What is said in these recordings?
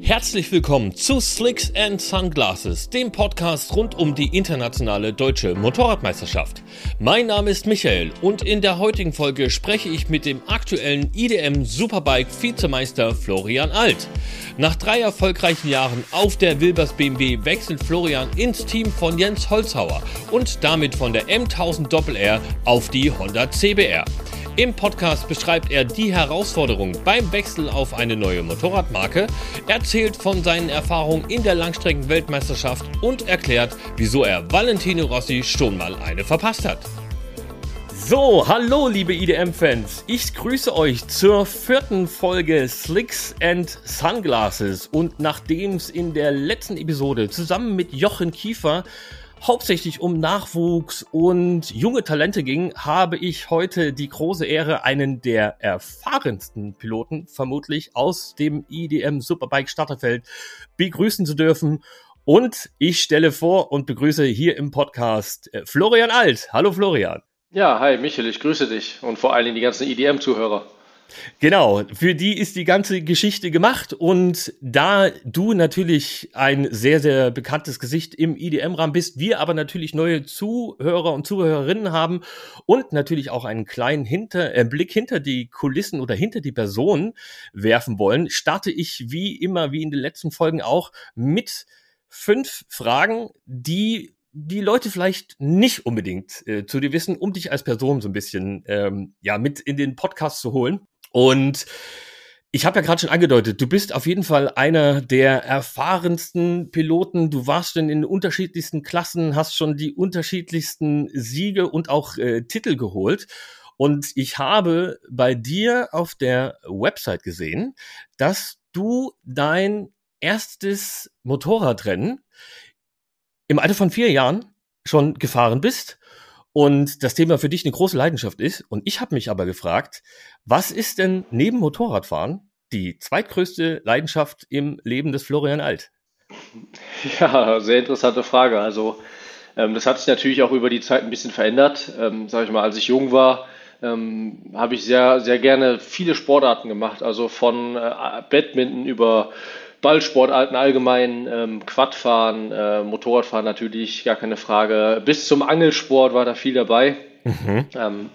Herzlich willkommen zu Slicks and Sunglasses, dem Podcast rund um die internationale deutsche Motorradmeisterschaft. Mein Name ist Michael und in der heutigen Folge spreche ich mit dem aktuellen IDM Superbike Vizemeister Florian Alt. Nach drei erfolgreichen Jahren auf der Wilbers BMW wechselt Florian ins Team von Jens Holzhauer und damit von der M1000 Doppel R auf die Honda CBR. Im Podcast beschreibt er die Herausforderungen beim Wechsel auf eine neue Motorradmarke, erzählt von seinen Erfahrungen in der Langstrecken-Weltmeisterschaft und erklärt, wieso er Valentino Rossi schon mal eine verpasst hat. So, hallo liebe IDM-Fans. Ich grüße euch zur vierten Folge Slicks and Sunglasses. Und nachdem es in der letzten Episode zusammen mit Jochen Kiefer hauptsächlich um Nachwuchs und junge Talente ging, habe ich heute die große Ehre, einen der erfahrensten Piloten vermutlich aus dem IDM Superbike Starterfeld begrüßen zu dürfen. Und ich stelle vor und begrüße hier im Podcast äh, Florian Alt. Hallo Florian. Ja, hi Michael, ich grüße dich und vor allen Dingen die ganzen IDM-Zuhörer. Genau, für die ist die ganze Geschichte gemacht und da du natürlich ein sehr, sehr bekanntes Gesicht im IDM-Rahmen bist, wir aber natürlich neue Zuhörer und Zuhörerinnen haben und natürlich auch einen kleinen hinter, äh, Blick hinter die Kulissen oder hinter die Person werfen wollen, starte ich wie immer, wie in den letzten Folgen auch, mit fünf Fragen, die die Leute vielleicht nicht unbedingt äh, zu dir wissen, um dich als Person so ein bisschen ähm, ja mit in den Podcast zu holen. Und ich habe ja gerade schon angedeutet, du bist auf jeden Fall einer der erfahrensten Piloten. Du warst schon in unterschiedlichsten Klassen, hast schon die unterschiedlichsten Siege und auch äh, Titel geholt. Und ich habe bei dir auf der Website gesehen, dass du dein erstes Motorradrennen im Alter von vier Jahren schon gefahren bist und das Thema für dich eine große Leidenschaft ist. Und ich habe mich aber gefragt, was ist denn neben Motorradfahren die zweitgrößte Leidenschaft im Leben des Florian Alt? Ja, sehr interessante Frage. Also ähm, das hat sich natürlich auch über die Zeit ein bisschen verändert. Ähm, sag ich mal, als ich jung war, ähm, habe ich sehr, sehr gerne viele Sportarten gemacht. Also von äh, Badminton über Ballsportarten allgemein, ähm, Quadfahren, äh, Motorradfahren natürlich, gar keine Frage. Bis zum Angelsport war da viel dabei. Mhm. Ähm,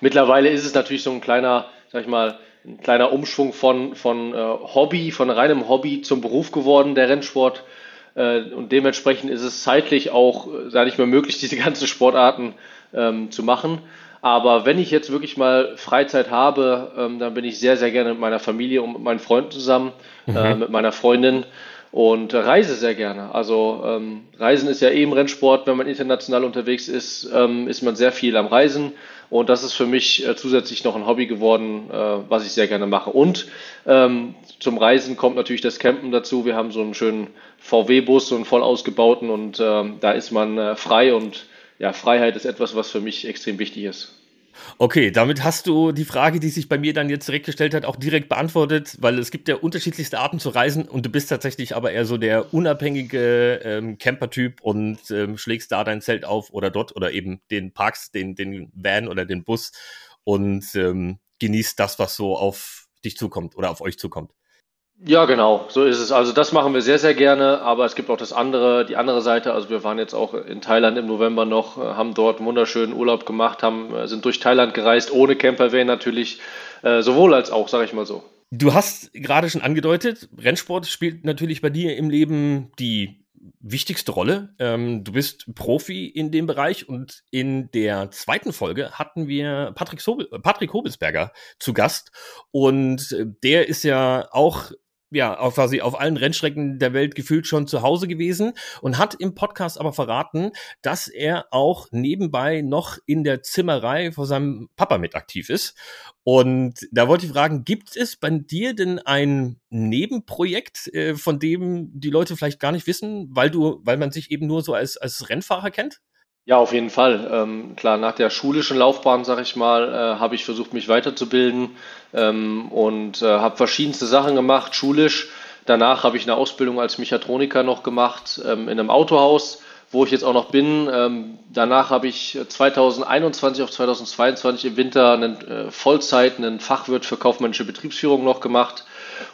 mittlerweile ist es natürlich so ein kleiner, sag ich mal, ein kleiner Umschwung von, von äh, Hobby, von reinem Hobby zum Beruf geworden, der Rennsport. Äh, und dementsprechend ist es zeitlich auch, äh, sage ich mal, möglich, diese ganzen Sportarten ähm, zu machen. Aber wenn ich jetzt wirklich mal Freizeit habe, ähm, dann bin ich sehr, sehr gerne mit meiner Familie und mit meinen Freunden zusammen, mhm. äh, mit meiner Freundin und reise sehr gerne. Also ähm, Reisen ist ja eben Rennsport, wenn man international unterwegs ist, ähm, ist man sehr viel am Reisen und das ist für mich äh, zusätzlich noch ein Hobby geworden, äh, was ich sehr gerne mache. Und ähm, zum Reisen kommt natürlich das Campen dazu. Wir haben so einen schönen VW-Bus, so einen voll ausgebauten und ähm, da ist man äh, frei und ja, Freiheit ist etwas, was für mich extrem wichtig ist. Okay, damit hast du die Frage, die sich bei mir dann jetzt direkt gestellt hat, auch direkt beantwortet, weil es gibt ja unterschiedlichste Arten zu reisen und du bist tatsächlich aber eher so der unabhängige ähm, Camper-Typ und ähm, schlägst da dein Zelt auf oder dort oder eben den Parks, den, den Van oder den Bus und ähm, genießt das, was so auf dich zukommt oder auf euch zukommt. Ja, genau, so ist es. Also das machen wir sehr, sehr gerne, aber es gibt auch das andere, die andere Seite. Also wir waren jetzt auch in Thailand im November noch, äh, haben dort einen wunderschönen Urlaub gemacht, haben, äh, sind durch Thailand gereist, ohne Campervan natürlich, äh, sowohl als auch, sage ich mal so. Du hast gerade schon angedeutet, Rennsport spielt natürlich bei dir im Leben die wichtigste Rolle. Ähm, du bist Profi in dem Bereich und in der zweiten Folge hatten wir Patrick, Patrick Hobelsberger zu Gast und der ist ja auch ja, auch quasi auf allen Rennstrecken der Welt gefühlt schon zu Hause gewesen und hat im Podcast aber verraten, dass er auch nebenbei noch in der Zimmerei vor seinem Papa mit aktiv ist. Und da wollte ich fragen, gibt es bei dir denn ein Nebenprojekt, äh, von dem die Leute vielleicht gar nicht wissen, weil du, weil man sich eben nur so als, als Rennfahrer kennt? Ja, auf jeden Fall. Ähm, klar, nach der schulischen Laufbahn, sag ich mal, äh, habe ich versucht, mich weiterzubilden ähm, und äh, habe verschiedenste Sachen gemacht, schulisch. Danach habe ich eine Ausbildung als Mechatroniker noch gemacht ähm, in einem Autohaus, wo ich jetzt auch noch bin. Ähm, danach habe ich 2021 auf 2022 im Winter einen äh, Vollzeit, einen Fachwirt für kaufmännische Betriebsführung noch gemacht.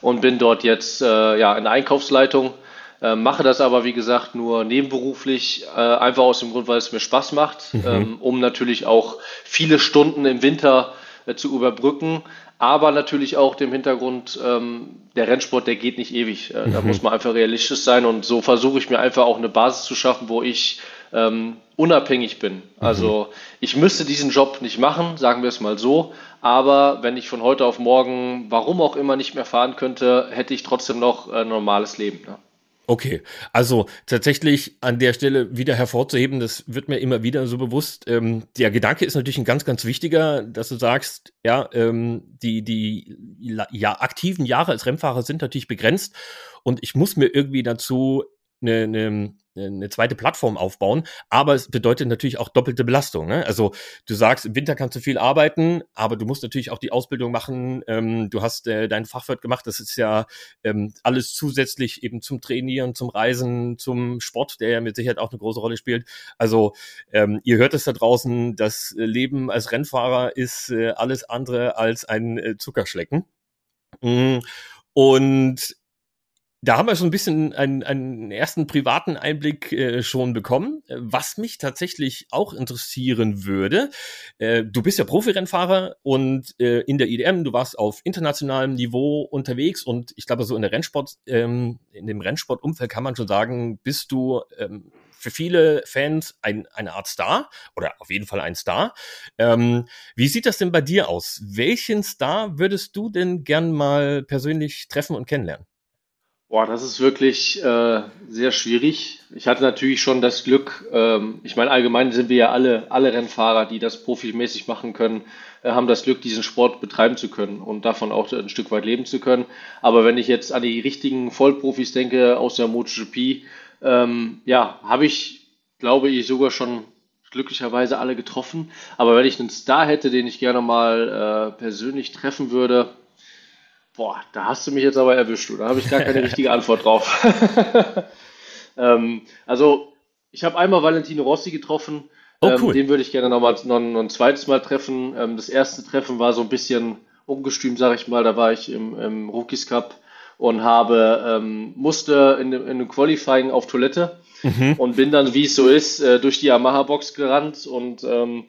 und bin dort jetzt äh, ja, in der Einkaufsleitung. Äh, mache das aber, wie gesagt, nur nebenberuflich, äh, einfach aus dem Grund, weil es mir Spaß macht, mhm. ähm, um natürlich auch viele Stunden im Winter äh, zu überbrücken, aber natürlich auch dem Hintergrund, ähm, der Rennsport, der geht nicht ewig. Äh, mhm. Da muss man einfach realistisch sein und so versuche ich mir einfach auch eine Basis zu schaffen, wo ich ähm, unabhängig bin. Mhm. Also ich müsste diesen Job nicht machen, sagen wir es mal so, aber wenn ich von heute auf morgen, warum auch immer, nicht mehr fahren könnte, hätte ich trotzdem noch ein normales Leben. Ne? Okay, also tatsächlich an der Stelle wieder hervorzuheben, das wird mir immer wieder so bewusst. Ähm, der Gedanke ist natürlich ein ganz, ganz wichtiger, dass du sagst, ja, ähm, die, die ja, aktiven Jahre als Rennfahrer sind natürlich begrenzt und ich muss mir irgendwie dazu eine, eine eine zweite Plattform aufbauen, aber es bedeutet natürlich auch doppelte Belastung. Ne? Also du sagst, im Winter kannst du viel arbeiten, aber du musst natürlich auch die Ausbildung machen. Ähm, du hast äh, dein Fachwirt gemacht, das ist ja ähm, alles zusätzlich eben zum Trainieren, zum Reisen, zum Sport, der ja mit Sicherheit auch eine große Rolle spielt. Also ähm, ihr hört es da draußen, das Leben als Rennfahrer ist äh, alles andere als ein äh, Zuckerschlecken. Mm. Und da haben wir schon ein bisschen einen, einen ersten privaten Einblick äh, schon bekommen. Was mich tatsächlich auch interessieren würde, äh, du bist ja Profirennfahrer und äh, in der IDM, du warst auf internationalem Niveau unterwegs und ich glaube, so in der Rennsport, ähm, in dem Rennsportumfeld kann man schon sagen, bist du ähm, für viele Fans ein, eine Art Star oder auf jeden Fall ein Star. Ähm, wie sieht das denn bei dir aus? Welchen Star würdest du denn gern mal persönlich treffen und kennenlernen? Boah, das ist wirklich äh, sehr schwierig. Ich hatte natürlich schon das Glück, ähm, ich meine, allgemein sind wir ja alle, alle Rennfahrer, die das profimäßig machen können, äh, haben das Glück, diesen Sport betreiben zu können und davon auch ein Stück weit leben zu können. Aber wenn ich jetzt an die richtigen Vollprofis denke aus der MotoGP, ähm, ja, habe ich, glaube ich, sogar schon glücklicherweise alle getroffen. Aber wenn ich einen Star hätte, den ich gerne mal äh, persönlich treffen würde, Boah, da hast du mich jetzt aber erwischt, Da habe ich gar keine richtige Antwort drauf. ähm, also, ich habe einmal Valentino Rossi getroffen. Oh, ähm, cool. den würde ich gerne noch, mal, noch, noch ein zweites Mal treffen. Ähm, das erste Treffen war so ein bisschen ungestüm, sage ich mal. Da war ich im, im Rookies Cup und habe ähm, musste in, in einem Qualifying auf Toilette mhm. und bin dann, wie es so ist, äh, durch die Yamaha-Box gerannt und ähm,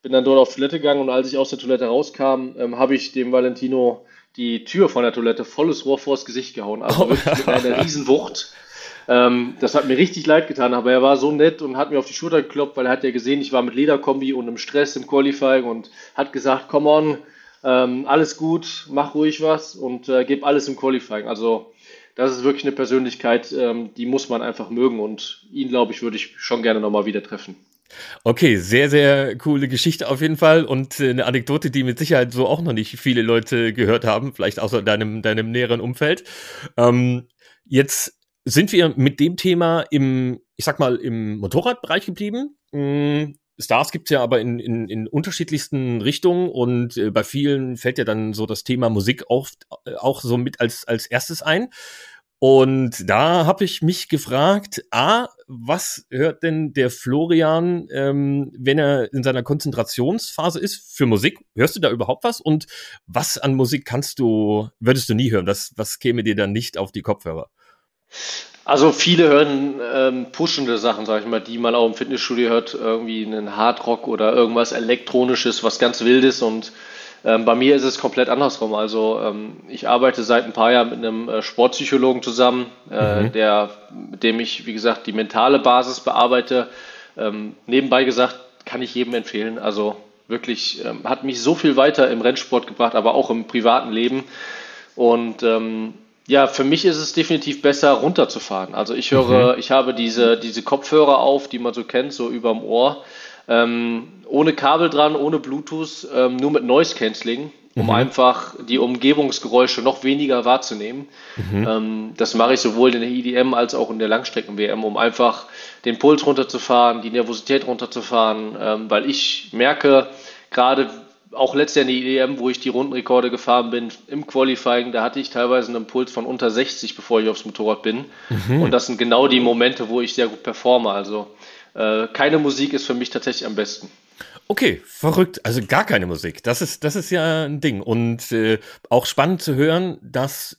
bin dann dort auf Toilette gegangen und als ich aus der Toilette rauskam, ähm, habe ich dem Valentino die Tür von der Toilette volles Rohr vors Gesicht gehauen. Also oh. wirklich mit einer Riesenwucht. Ähm, das hat mir richtig leid getan, aber er war so nett und hat mir auf die Schulter geklopft, weil er hat ja gesehen, ich war mit Lederkombi und im Stress im Qualifying und hat gesagt, come on, ähm, alles gut, mach ruhig was und äh, gib alles im Qualifying. Also das ist wirklich eine Persönlichkeit, ähm, die muss man einfach mögen und ihn, glaube ich, würde ich schon gerne nochmal wieder treffen. Okay, sehr, sehr coole Geschichte auf jeden Fall und äh, eine Anekdote, die mit Sicherheit so auch noch nicht viele Leute gehört haben, vielleicht außer deinem, deinem näheren Umfeld. Ähm, jetzt sind wir mit dem Thema im, ich sag mal, im Motorradbereich geblieben. Mm, Stars gibt's ja aber in, in, in unterschiedlichsten Richtungen und äh, bei vielen fällt ja dann so das Thema Musik oft äh, auch so mit als, als erstes ein. Und da habe ich mich gefragt, a, was hört denn der Florian, ähm, wenn er in seiner Konzentrationsphase ist für Musik? Hörst du da überhaupt was? Und was an Musik kannst du, würdest du nie hören? Was, was käme dir dann nicht auf die Kopfhörer? Also viele hören ähm, pushende Sachen, sag ich mal, die man auch im Fitnessstudio hört, irgendwie einen Hardrock oder irgendwas Elektronisches, was ganz Wildes und ähm, bei mir ist es komplett andersrum. Also ähm, ich arbeite seit ein paar Jahren mit einem äh, Sportpsychologen zusammen, äh, mhm. der, mit dem ich, wie gesagt, die mentale Basis bearbeite. Ähm, nebenbei gesagt, kann ich jedem empfehlen. Also wirklich ähm, hat mich so viel weiter im Rennsport gebracht, aber auch im privaten Leben. Und ähm, ja, für mich ist es definitiv besser, runterzufahren. Also ich höre, mhm. ich habe diese, diese Kopfhörer auf, die man so kennt, so überm Ohr. Ähm, ohne Kabel dran, ohne Bluetooth, ähm, nur mit Noise Cancelling, um mhm. einfach die Umgebungsgeräusche noch weniger wahrzunehmen. Mhm. Ähm, das mache ich sowohl in der IDM als auch in der Langstrecken-WM, um einfach den Puls runterzufahren, die Nervosität runterzufahren, ähm, weil ich merke, gerade auch letztes Jahr in der IDM, wo ich die Rundenrekorde gefahren bin, im Qualifying, da hatte ich teilweise einen Puls von unter 60, bevor ich aufs Motorrad bin. Mhm. Und das sind genau die Momente, wo ich sehr gut performe. Also äh, keine Musik ist für mich tatsächlich am besten. Okay, verrückt. Also gar keine Musik. Das ist, das ist ja ein Ding. Und äh, auch spannend zu hören, dass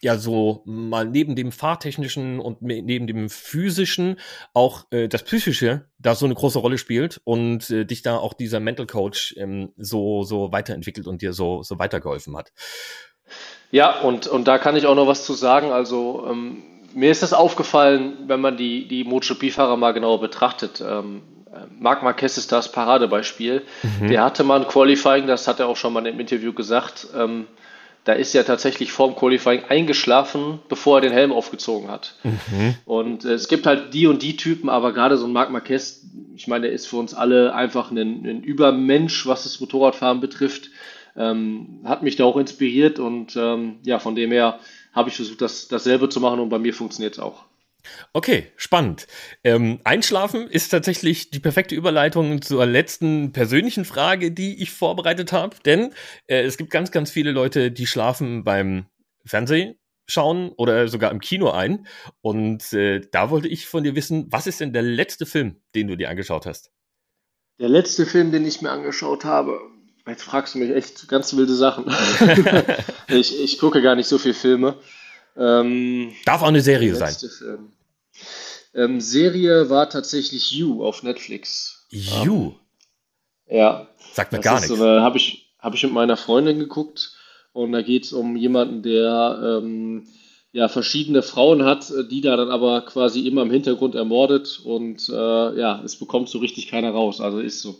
ja so mal neben dem fahrtechnischen und neben dem physischen auch äh, das psychische da so eine große Rolle spielt und äh, dich da auch dieser Mental Coach ähm, so so weiterentwickelt und dir so so weitergeholfen hat. Ja, und, und da kann ich auch noch was zu sagen. Also ähm, mir ist das aufgefallen, wenn man die, die MotoGP-Fahrer mal genauer betrachtet. Ähm, Marc Marquez ist das Paradebeispiel. Mhm. Der hatte mal ein Qualifying, das hat er auch schon mal im Interview gesagt. Ähm, da ist er tatsächlich vorm Qualifying eingeschlafen, bevor er den Helm aufgezogen hat. Mhm. Und äh, es gibt halt die und die Typen, aber gerade so ein Marc Marquez, ich meine, der ist für uns alle einfach ein, ein Übermensch, was das Motorradfahren betrifft. Ähm, hat mich da auch inspiriert und ähm, ja, von dem her habe ich versucht, das, dasselbe zu machen und bei mir funktioniert es auch. Okay, spannend. Ähm, Einschlafen ist tatsächlich die perfekte Überleitung zur letzten persönlichen Frage, die ich vorbereitet habe. Denn äh, es gibt ganz, ganz viele Leute, die schlafen beim Fernsehen schauen oder sogar im Kino ein. Und äh, da wollte ich von dir wissen, was ist denn der letzte Film, den du dir angeschaut hast? Der letzte Film, den ich mir angeschaut habe, jetzt fragst du mich echt ganz wilde Sachen. ich, ich gucke gar nicht so viele Filme. Ähm, Darf auch eine Serie sein. Ähm, Serie war tatsächlich You auf Netflix. You? Ja. Sagt mir gar nichts. So habe ich, hab ich mit meiner Freundin geguckt und da geht es um jemanden, der ähm, ja, verschiedene Frauen hat, die da dann aber quasi immer im Hintergrund ermordet und äh, ja, es bekommt so richtig keiner raus. Also ist so,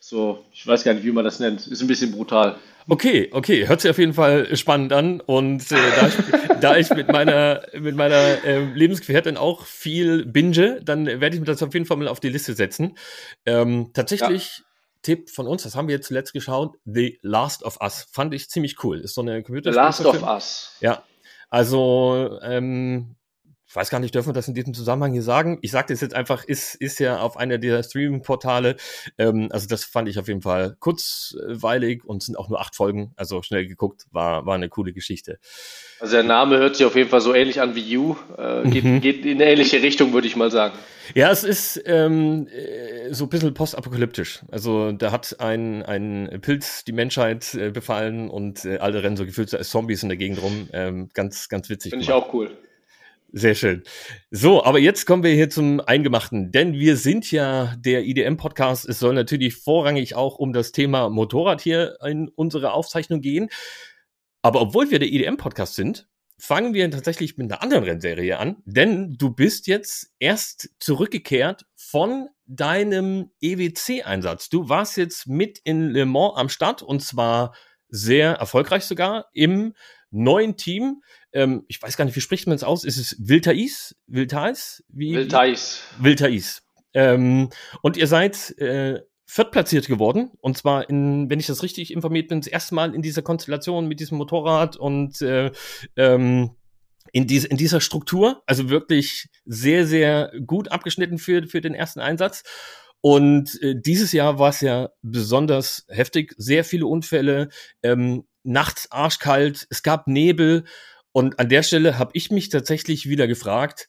so, ich weiß gar nicht, wie man das nennt. Ist ein bisschen brutal. Okay, okay, hört sich auf jeden Fall spannend an. Und äh, da, ich, da ich mit meiner, mit meiner äh, Lebensgefährtin auch viel binge, dann werde ich mir das auf jeden Fall mal auf die Liste setzen. Ähm, tatsächlich, ja. Tipp von uns, das haben wir jetzt zuletzt geschaut, The Last of Us. Fand ich ziemlich cool. Ist so eine Computer. The Last of Us. Ja. Also, ähm, ich weiß gar nicht, dürfen wir das in diesem Zusammenhang hier sagen? Ich sage das jetzt einfach, ist, ist ja auf einer dieser Streaming-Portale. Ähm, also das fand ich auf jeden Fall kurzweilig und sind auch nur acht Folgen, also schnell geguckt, war, war eine coole Geschichte. Also der Name hört sich auf jeden Fall so ähnlich an wie You, äh, geht, mhm. geht in eine ähnliche Richtung, würde ich mal sagen. Ja, es ist ähm, äh, so ein bisschen postapokalyptisch. Also da hat ein, ein Pilz die Menschheit äh, befallen und äh, alle rennen so gefühlt als Zombies in der Gegend rum. Ähm, ganz, ganz witzig. Finde ich auch cool. Sehr schön. So, aber jetzt kommen wir hier zum Eingemachten, denn wir sind ja der IDM-Podcast. Es soll natürlich vorrangig auch um das Thema Motorrad hier in unserer Aufzeichnung gehen. Aber obwohl wir der IDM-Podcast sind, fangen wir tatsächlich mit einer anderen Rennserie an, denn du bist jetzt erst zurückgekehrt von deinem EWC-Einsatz. Du warst jetzt mit in Le Mans am Start und zwar sehr erfolgreich sogar im neuen Team. Ähm, ich weiß gar nicht, wie spricht man es aus? Ist es Wiltais? Wiltais? Wie, Wiltais. Wiltais. Ähm, und ihr seid äh, viertplatziert geworden. Und zwar, in, wenn ich das richtig informiert bin, das erste Mal in dieser Konstellation mit diesem Motorrad und äh, ähm, in, diese, in dieser Struktur. Also wirklich sehr, sehr gut abgeschnitten für, für den ersten Einsatz. Und äh, dieses Jahr war es ja besonders heftig, sehr viele Unfälle, ähm, nachts arschkalt, es gab Nebel und an der Stelle habe ich mich tatsächlich wieder gefragt,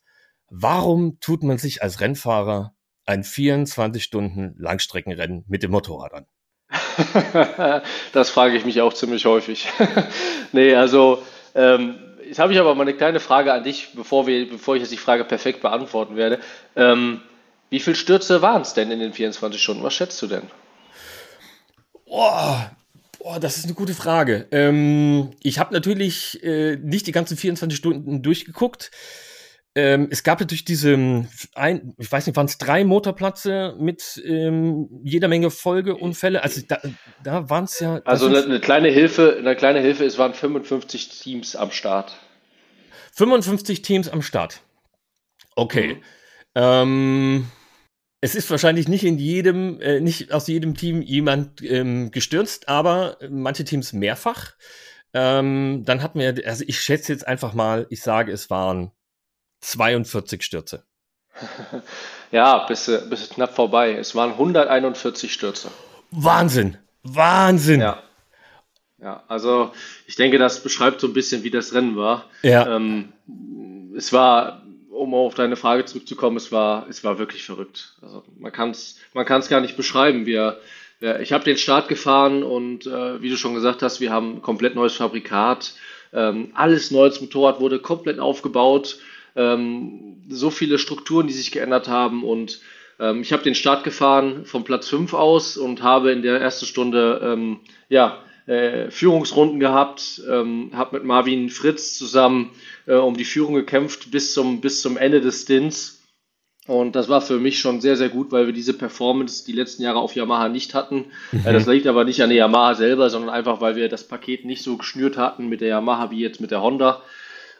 warum tut man sich als Rennfahrer ein 24 Stunden Langstreckenrennen mit dem Motorrad an? das frage ich mich auch ziemlich häufig. nee, also ähm, jetzt habe ich aber mal eine kleine Frage an dich, bevor, wir, bevor ich jetzt die Frage perfekt beantworten werde. Ähm, wie viele Stürze waren es denn in den 24 Stunden? Was schätzt du denn? Boah, Boah, das ist eine gute Frage. Ähm, ich habe natürlich äh, nicht die ganzen 24 Stunden durchgeguckt. Ähm, es gab natürlich diese, ein, ich weiß nicht, waren es drei Motorplätze mit ähm, jeder Menge Folgeunfälle. Also da, da waren es ja. Also eine, eine, kleine Hilfe, eine kleine Hilfe, es waren 55 Teams am Start. 55 Teams am Start. Okay. Mhm. Ähm, es ist wahrscheinlich nicht in jedem, äh, nicht aus jedem Team jemand ähm, gestürzt, aber manche Teams mehrfach. Ähm, dann hatten wir, also ich schätze jetzt einfach mal, ich sage, es waren 42 Stürze. Ja, bis, bis knapp vorbei. Es waren 141 Stürze. Wahnsinn! Wahnsinn! Ja. Ja, also ich denke, das beschreibt so ein bisschen, wie das Rennen war. Ja. Ähm, es war um auf deine Frage zurückzukommen, es war, es war wirklich verrückt. Also man kann es man kann's gar nicht beschreiben. Wir, wir ich habe den Start gefahren und äh, wie du schon gesagt hast, wir haben ein komplett neues Fabrikat. Ähm, alles neu, das Motorrad wurde komplett aufgebaut. Ähm, so viele Strukturen, die sich geändert haben und ähm, ich habe den Start gefahren vom Platz 5 aus und habe in der ersten Stunde ähm, ja, äh, Führungsrunden gehabt, ähm, habe mit Marvin Fritz zusammen äh, um die Führung gekämpft bis zum, bis zum Ende des Stints. Und das war für mich schon sehr, sehr gut, weil wir diese Performance die letzten Jahre auf Yamaha nicht hatten. Mhm. Äh, das liegt aber nicht an der Yamaha selber, sondern einfach, weil wir das Paket nicht so geschnürt hatten mit der Yamaha wie jetzt mit der Honda.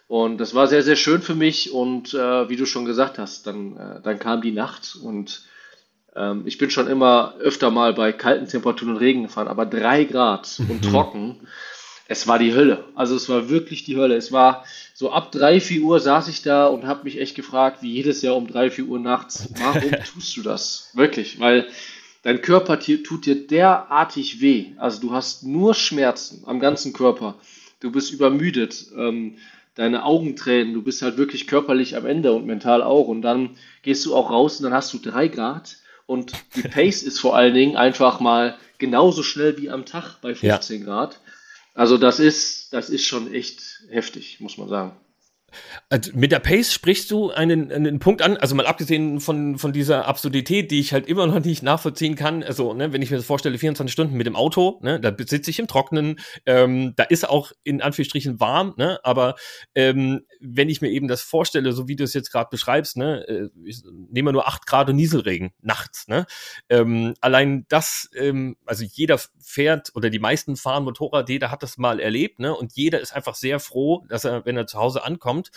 Und das war sehr, sehr schön für mich. Und äh, wie du schon gesagt hast, dann, äh, dann kam die Nacht und ähm, ich bin schon immer öfter mal bei kalten Temperaturen und Regen gefahren, aber drei Grad und mhm. trocken, es war die Hölle. Also es war wirklich die Hölle. Es war so ab drei, vier Uhr saß ich da und habe mich echt gefragt, wie jedes Jahr um drei, vier Uhr nachts, warum tust du das? Wirklich, weil dein Körper tut dir derartig weh. Also du hast nur Schmerzen am ganzen Körper. Du bist übermüdet. Ähm, deine Augen tränen, du bist halt wirklich körperlich am Ende und mental auch. Und dann gehst du auch raus und dann hast du drei Grad und die Pace ist vor allen Dingen einfach mal genauso schnell wie am Tag bei 15 ja. Grad. Also das ist, das ist schon echt heftig, muss man sagen. Also mit der Pace sprichst du einen, einen Punkt an, also mal abgesehen von, von dieser Absurdität, die ich halt immer noch nicht nachvollziehen kann. Also, ne, wenn ich mir das vorstelle, 24 Stunden mit dem Auto, ne, da sitze ich im Trocknen, ähm, da ist auch in Anführungsstrichen warm, ne, aber ähm, wenn ich mir eben das vorstelle, so wie du es jetzt gerade beschreibst, ne, äh, ich nehme nur 8 Grad und Nieselregen nachts, ne, ähm, allein das, ähm, also jeder fährt oder die meisten fahren Motorrad, jeder hat das mal erlebt, ne, und jeder ist einfach sehr froh, dass er, wenn er zu Hause ankommt, kommt.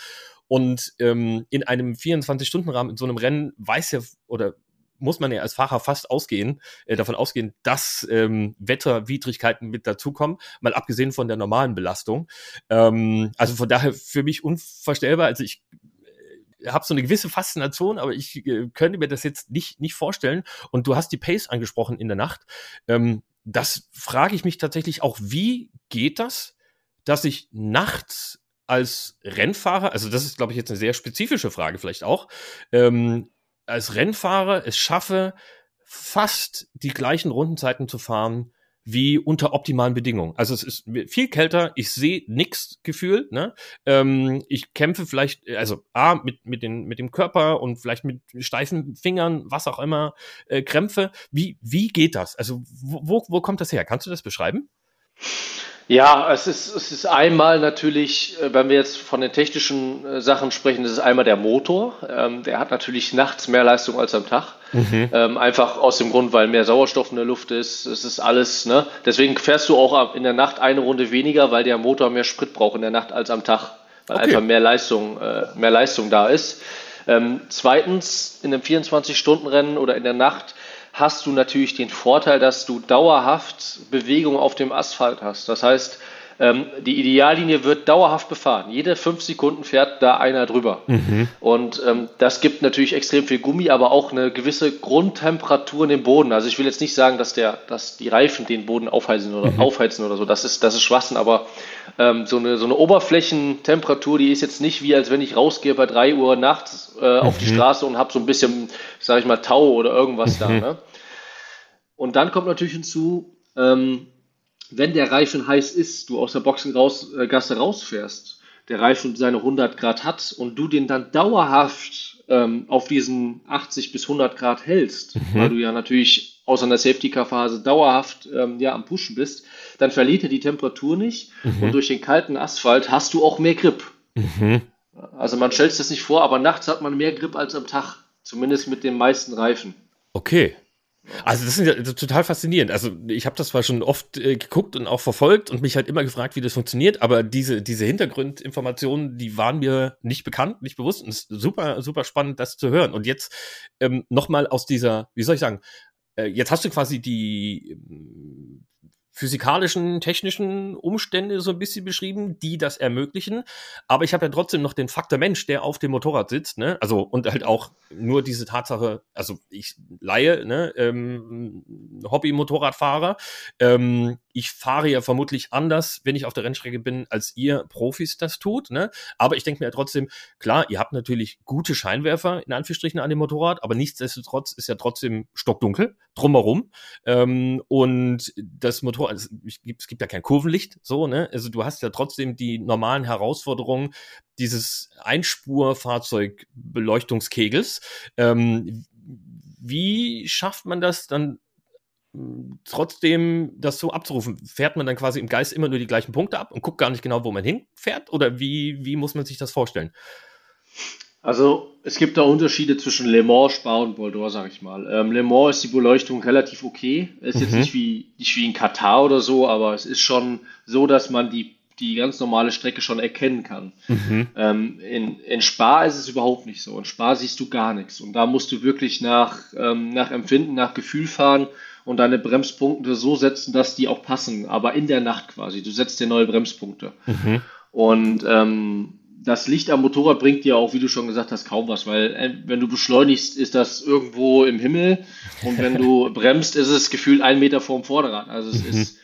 Und ähm, in einem 24-Stunden-Rahmen, in so einem Rennen, weiß ja oder muss man ja als Fahrer fast ausgehen, äh, davon ausgehen, dass ähm, Wetterwidrigkeiten mit dazukommen, mal abgesehen von der normalen Belastung. Ähm, also von daher für mich unvorstellbar. Also ich äh, habe so eine gewisse Faszination, aber ich äh, könnte mir das jetzt nicht, nicht vorstellen. Und du hast die Pace angesprochen in der Nacht. Ähm, das frage ich mich tatsächlich auch, wie geht das, dass ich nachts als Rennfahrer, also das ist, glaube ich, jetzt eine sehr spezifische Frage vielleicht auch, ähm, als Rennfahrer es schaffe, fast die gleichen Rundenzeiten zu fahren wie unter optimalen Bedingungen. Also es ist viel kälter, ich sehe nix gefühlt, ne? Ähm, ich kämpfe vielleicht, also A, mit, mit, den, mit dem Körper und vielleicht mit steifen Fingern, was auch immer, äh, Krämpfe. Wie, wie geht das? Also wo, wo kommt das her? Kannst du das beschreiben? Ja, es ist, es ist einmal natürlich, äh, wenn wir jetzt von den technischen äh, Sachen sprechen, das ist einmal der Motor. Ähm, der hat natürlich nachts mehr Leistung als am Tag. Mhm. Ähm, einfach aus dem Grund, weil mehr Sauerstoff in der Luft ist. Es ist alles, ne? Deswegen fährst du auch in der Nacht eine Runde weniger, weil der Motor mehr Sprit braucht in der Nacht als am Tag. Weil okay. einfach mehr Leistung, äh, mehr Leistung da ist. Ähm, zweitens, in einem 24-Stunden-Rennen oder in der Nacht hast du natürlich den Vorteil, dass du dauerhaft Bewegung auf dem Asphalt hast. Das heißt, ähm, die Ideallinie wird dauerhaft befahren. Jede fünf Sekunden fährt da einer drüber. Mhm. Und ähm, das gibt natürlich extrem viel Gummi, aber auch eine gewisse Grundtemperatur in dem Boden. Also ich will jetzt nicht sagen, dass, der, dass die Reifen den Boden aufheizen oder, mhm. aufheizen oder so. Das ist, das ist Schwachsinn, aber ähm, so, eine, so eine Oberflächentemperatur, die ist jetzt nicht wie, als wenn ich rausgehe bei drei Uhr nachts äh, mhm. auf die mhm. Straße und habe so ein bisschen, sage ich mal, Tau oder irgendwas da. Mhm. Ne? Und dann kommt natürlich hinzu, ähm, wenn der Reifen heiß ist, du aus der Boxengasse rausfährst, der Reifen seine 100 Grad hat und du den dann dauerhaft ähm, auf diesen 80 bis 100 Grad hältst, mhm. weil du ja natürlich außer in der Safety-Car-Phase dauerhaft ähm, ja, am Pushen bist, dann verliert er die Temperatur nicht mhm. und durch den kalten Asphalt hast du auch mehr Grip. Mhm. Also man stellt sich das nicht vor, aber nachts hat man mehr Grip als am Tag, zumindest mit den meisten Reifen. Okay, also das ist ja total faszinierend. Also ich habe das zwar schon oft äh, geguckt und auch verfolgt und mich halt immer gefragt, wie das funktioniert, aber diese, diese Hintergrundinformationen, die waren mir nicht bekannt, nicht bewusst und es ist super, super spannend, das zu hören. Und jetzt ähm, nochmal aus dieser, wie soll ich sagen, äh, jetzt hast du quasi die physikalischen, technischen Umstände so ein bisschen beschrieben, die das ermöglichen. Aber ich habe ja trotzdem noch den Faktor Mensch, der auf dem Motorrad sitzt, ne? Also und halt auch nur diese Tatsache, also ich leihe, ne, ähm, Hobby-Motorradfahrer. Ähm, ich fahre ja vermutlich anders, wenn ich auf der Rennstrecke bin, als ihr Profis das tut. Ne? Aber ich denke mir ja trotzdem, klar, ihr habt natürlich gute Scheinwerfer in Anführungsstrichen an dem Motorrad, aber nichtsdestotrotz ist ja trotzdem stockdunkel drumherum. Ähm, und das Motorrad Es gibt, es gibt ja kein Kurvenlicht, so, ne? Also du hast ja trotzdem die normalen Herausforderungen dieses Einspurfahrzeugbeleuchtungskegels. Ähm, wie schafft man das dann trotzdem das so abzurufen? Fährt man dann quasi im Geist immer nur die gleichen Punkte ab und guckt gar nicht genau, wo man hinfährt? Oder wie, wie muss man sich das vorstellen? Also es gibt da Unterschiede zwischen Le Mans, Spa und Bordeaux, sag ich mal. Ähm, Le Mans ist die Beleuchtung relativ okay. Ist mhm. jetzt nicht wie, nicht wie in Katar oder so, aber es ist schon so, dass man die, die ganz normale Strecke schon erkennen kann. Mhm. Ähm, in, in Spa ist es überhaupt nicht so. In Spa siehst du gar nichts. Und da musst du wirklich nach, ähm, nach Empfinden, nach Gefühl fahren und deine Bremspunkte so setzen, dass die auch passen, aber in der Nacht quasi. Du setzt dir neue Bremspunkte. Mhm. Und ähm, das Licht am Motorrad bringt dir auch, wie du schon gesagt hast, kaum was, weil äh, wenn du beschleunigst, ist das irgendwo im Himmel und wenn du bremst, ist es gefühlt ein Meter vorm Vorderrad. Also es mhm. ist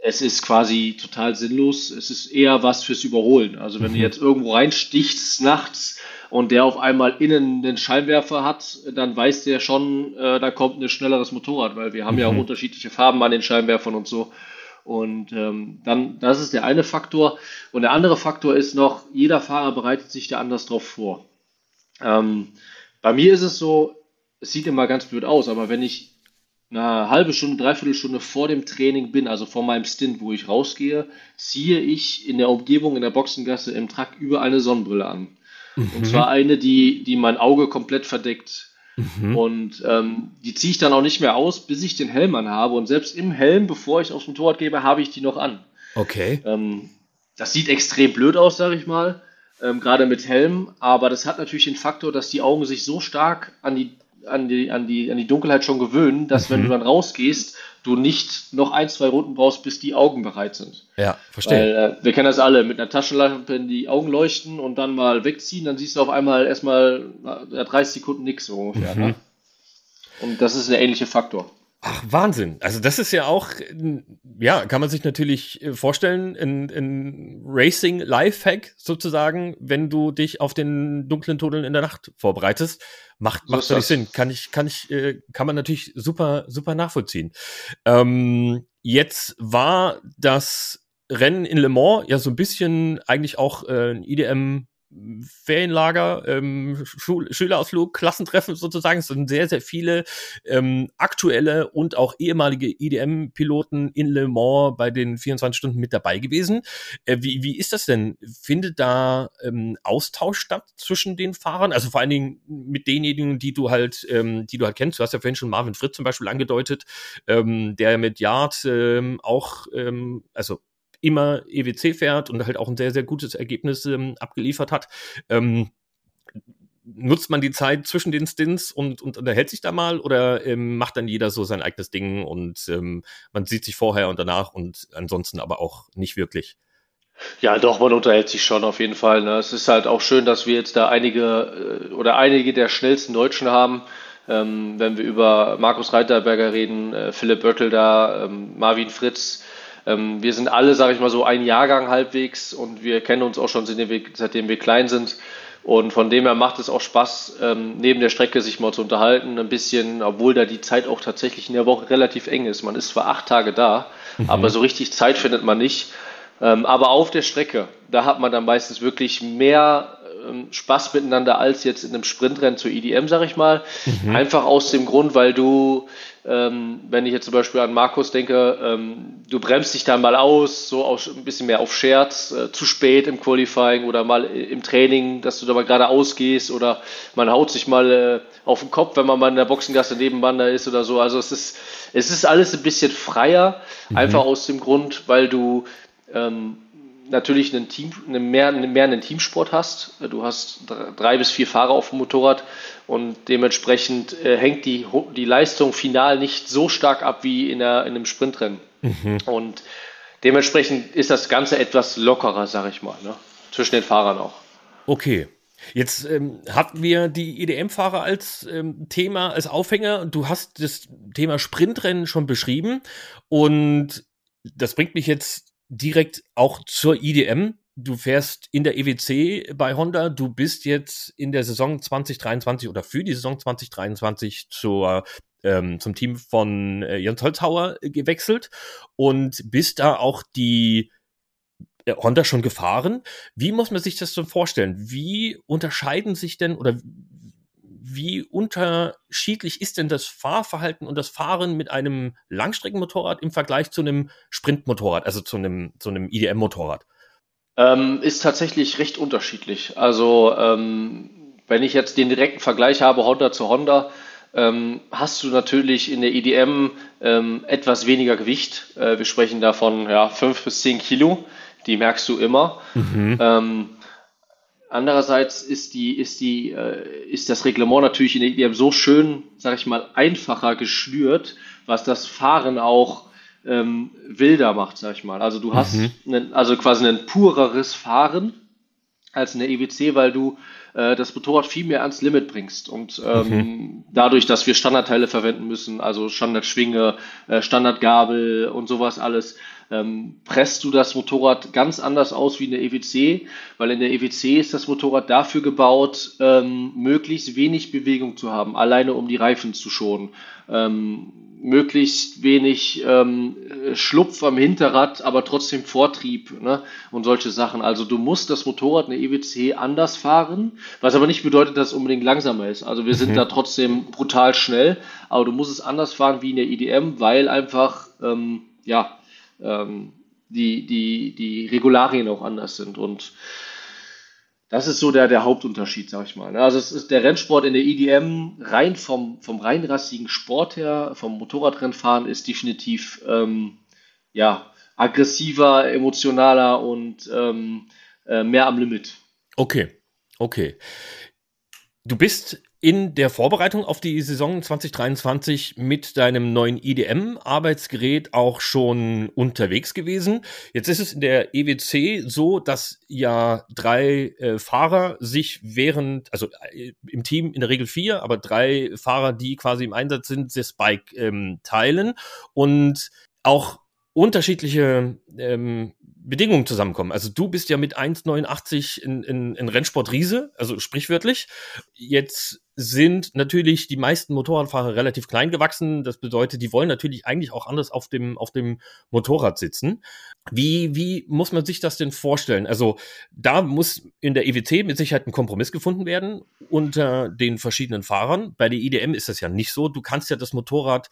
es ist quasi total sinnlos. Es ist eher was fürs Überholen. Also wenn mhm. du jetzt irgendwo reinstichst nachts und der auf einmal innen den Scheinwerfer hat, dann weiß der schon, äh, da kommt ein schnelleres Motorrad, weil wir haben mhm. ja auch mhm. unterschiedliche Farben an den Scheinwerfern und so. Und ähm, dann, das ist der eine Faktor. Und der andere Faktor ist noch, jeder Fahrer bereitet sich da anders drauf vor. Ähm, bei mir ist es so, es sieht immer ganz blöd aus, aber wenn ich eine halbe Stunde, dreiviertel Stunde vor dem Training bin, also vor meinem Stint, wo ich rausgehe, ziehe ich in der Umgebung in der Boxengasse im Truck über eine Sonnenbrille an. Mhm. Und zwar eine, die, die mein Auge komplett verdeckt. Mhm. Und ähm, die ziehe ich dann auch nicht mehr aus, bis ich den Helm an habe. Und selbst im Helm, bevor ich aufs Motorrad gebe, habe ich die noch an. Okay. Ähm, das sieht extrem blöd aus, sage ich mal, ähm, gerade mit Helm. Aber das hat natürlich den Faktor, dass die Augen sich so stark an die an die, an die, an die Dunkelheit schon gewöhnen, dass mhm. wenn du dann rausgehst, du nicht noch ein, zwei Runden brauchst, bis die Augen bereit sind. Ja, verstehe. Weil, äh, wir kennen das alle, mit einer Taschenlampe in die Augen leuchten und dann mal wegziehen, dann siehst du auf einmal erstmal na, 30 Sekunden nichts so ungefähr. Mhm. Ne? Und das ist der ähnliche Faktor. Ach, Wahnsinn. Also das ist ja auch, ja, kann man sich natürlich äh, vorstellen, ein, ein Racing-Life-Hack sozusagen, wenn du dich auf den dunklen Tunnel in der Nacht vorbereitest. Macht, macht völlig Sinn. Kann ich, kann ich, äh, kann man natürlich super, super nachvollziehen. Ähm, jetzt war das Rennen in Le Mans ja so ein bisschen eigentlich auch äh, ein IDM Ferienlager, ähm, Schul Schülerausflug, Klassentreffen sozusagen. Es sind sehr, sehr viele ähm, aktuelle und auch ehemalige IDM-Piloten in Le Mans bei den 24 Stunden mit dabei gewesen. Äh, wie, wie ist das denn? Findet da ähm, Austausch statt zwischen den Fahrern? Also vor allen Dingen mit denjenigen, die du halt, ähm, die du halt kennst. Du hast ja vorhin schon Marvin Fritz zum Beispiel angedeutet, ähm, der mit Yard ähm, auch, ähm, also immer EWC fährt und halt auch ein sehr, sehr gutes Ergebnis ähm, abgeliefert hat. Ähm, nutzt man die Zeit zwischen den Stints und, und unterhält sich da mal oder ähm, macht dann jeder so sein eigenes Ding und ähm, man sieht sich vorher und danach und ansonsten aber auch nicht wirklich? Ja, doch, man unterhält sich schon auf jeden Fall. Ne? Es ist halt auch schön, dass wir jetzt da einige äh, oder einige der schnellsten Deutschen haben. Ähm, wenn wir über Markus Reiterberger reden, äh, Philipp Böttl da, ähm, Marvin Fritz, ähm, wir sind alle, sage ich mal so, ein Jahrgang halbwegs und wir kennen uns auch schon, seitdem wir klein sind. Und von dem her macht es auch Spaß, ähm, neben der Strecke sich mal zu unterhalten, ein bisschen, obwohl da die Zeit auch tatsächlich in der Woche relativ eng ist. Man ist zwar acht Tage da, mhm. aber so richtig Zeit findet man nicht. Ähm, aber auf der Strecke, da hat man dann meistens wirklich mehr ähm, Spaß miteinander als jetzt in einem Sprintrennen zur IDM, sag ich mal. Mhm. Einfach aus dem Grund, weil du ähm, wenn ich jetzt zum Beispiel an Markus denke, ähm, du bremst dich dann mal aus, so aus, ein bisschen mehr auf Scherz, äh, zu spät im Qualifying oder mal im Training, dass du da mal gerade ausgehst oder man haut sich mal äh, auf den Kopf, wenn man mal in der Boxengasse nebeneinander ist oder so. Also es ist, es ist alles ein bisschen freier, mhm. einfach aus dem Grund, weil du ähm, natürlich einen Team, eine mehr, mehr einen Teamsport hast. Du hast drei bis vier Fahrer auf dem Motorrad und dementsprechend äh, hängt die, die Leistung final nicht so stark ab wie in, der, in einem Sprintrennen. Mhm. Und dementsprechend ist das Ganze etwas lockerer, sage ich mal, ne? zwischen den Fahrern auch. Okay. Jetzt ähm, hatten wir die EDM-Fahrer als ähm, Thema, als Aufhänger. Du hast das Thema Sprintrennen schon beschrieben und das bringt mich jetzt direkt auch zur IDM, du fährst in der EWC bei Honda, du bist jetzt in der Saison 2023 oder für die Saison 2023 zur ähm, zum Team von äh, Jens Holzhauer gewechselt und bist da auch die äh, Honda schon gefahren. Wie muss man sich das so vorstellen? Wie unterscheiden sich denn oder wie unterschiedlich ist denn das Fahrverhalten und das Fahren mit einem Langstreckenmotorrad im Vergleich zu einem Sprintmotorrad, also zu einem, zu einem IDM-Motorrad? Ähm, ist tatsächlich recht unterschiedlich. Also, ähm, wenn ich jetzt den direkten Vergleich habe, Honda zu Honda, ähm, hast du natürlich in der IDM ähm, etwas weniger Gewicht. Äh, wir sprechen davon ja, 5 bis 10 Kilo. Die merkst du immer. Mhm. Andererseits ist die, ist die, äh, ist das Reglement natürlich in der IBM so schön, sag ich mal, einfacher geschnürt, was das Fahren auch ähm, wilder macht, sag ich mal. Also du hast mhm. einen, also quasi ein pureres Fahren als in der EWC, weil du äh, das Motorrad viel mehr ans Limit bringst. Und ähm, mhm. dadurch, dass wir Standardteile verwenden müssen, also Standardschwinge, äh, Standardgabel und sowas alles, ähm, presst du das Motorrad ganz anders aus wie in der EWC, weil in der EWC ist das Motorrad dafür gebaut, ähm, möglichst wenig Bewegung zu haben, alleine um die Reifen zu schonen. Ähm, möglichst wenig ähm, Schlupf am Hinterrad, aber trotzdem Vortrieb ne? und solche Sachen. Also du musst das Motorrad in der EWC anders fahren, was aber nicht bedeutet, dass es unbedingt langsamer ist. Also wir sind mhm. da trotzdem brutal schnell, aber du musst es anders fahren wie in der IDM, weil einfach ähm, ja ähm, die, die, die Regularien auch anders sind. Und das ist so der, der Hauptunterschied, sag ich mal. Ne? Also es ist der Rennsport in der EDM rein vom, vom reinrassigen Sport her, vom Motorradrennfahren ist definitiv ähm, ja, aggressiver, emotionaler und ähm, äh, mehr am Limit. Okay, okay. Du bist in der Vorbereitung auf die Saison 2023 mit deinem neuen IDM-Arbeitsgerät auch schon unterwegs gewesen. Jetzt ist es in der EWC so, dass ja drei äh, Fahrer sich während, also äh, im Team in der Regel vier, aber drei Fahrer, die quasi im Einsatz sind, das Bike ähm, teilen und auch unterschiedliche ähm, Bedingungen zusammenkommen. Also du bist ja mit 1,89 in, in, in Rennsport Riese, also sprichwörtlich. Jetzt sind natürlich die meisten Motorradfahrer relativ klein gewachsen. Das bedeutet, die wollen natürlich eigentlich auch anders auf dem, auf dem Motorrad sitzen. Wie, wie muss man sich das denn vorstellen? Also da muss in der EWC mit Sicherheit ein Kompromiss gefunden werden unter den verschiedenen Fahrern. Bei der IDM ist das ja nicht so. Du kannst ja das Motorrad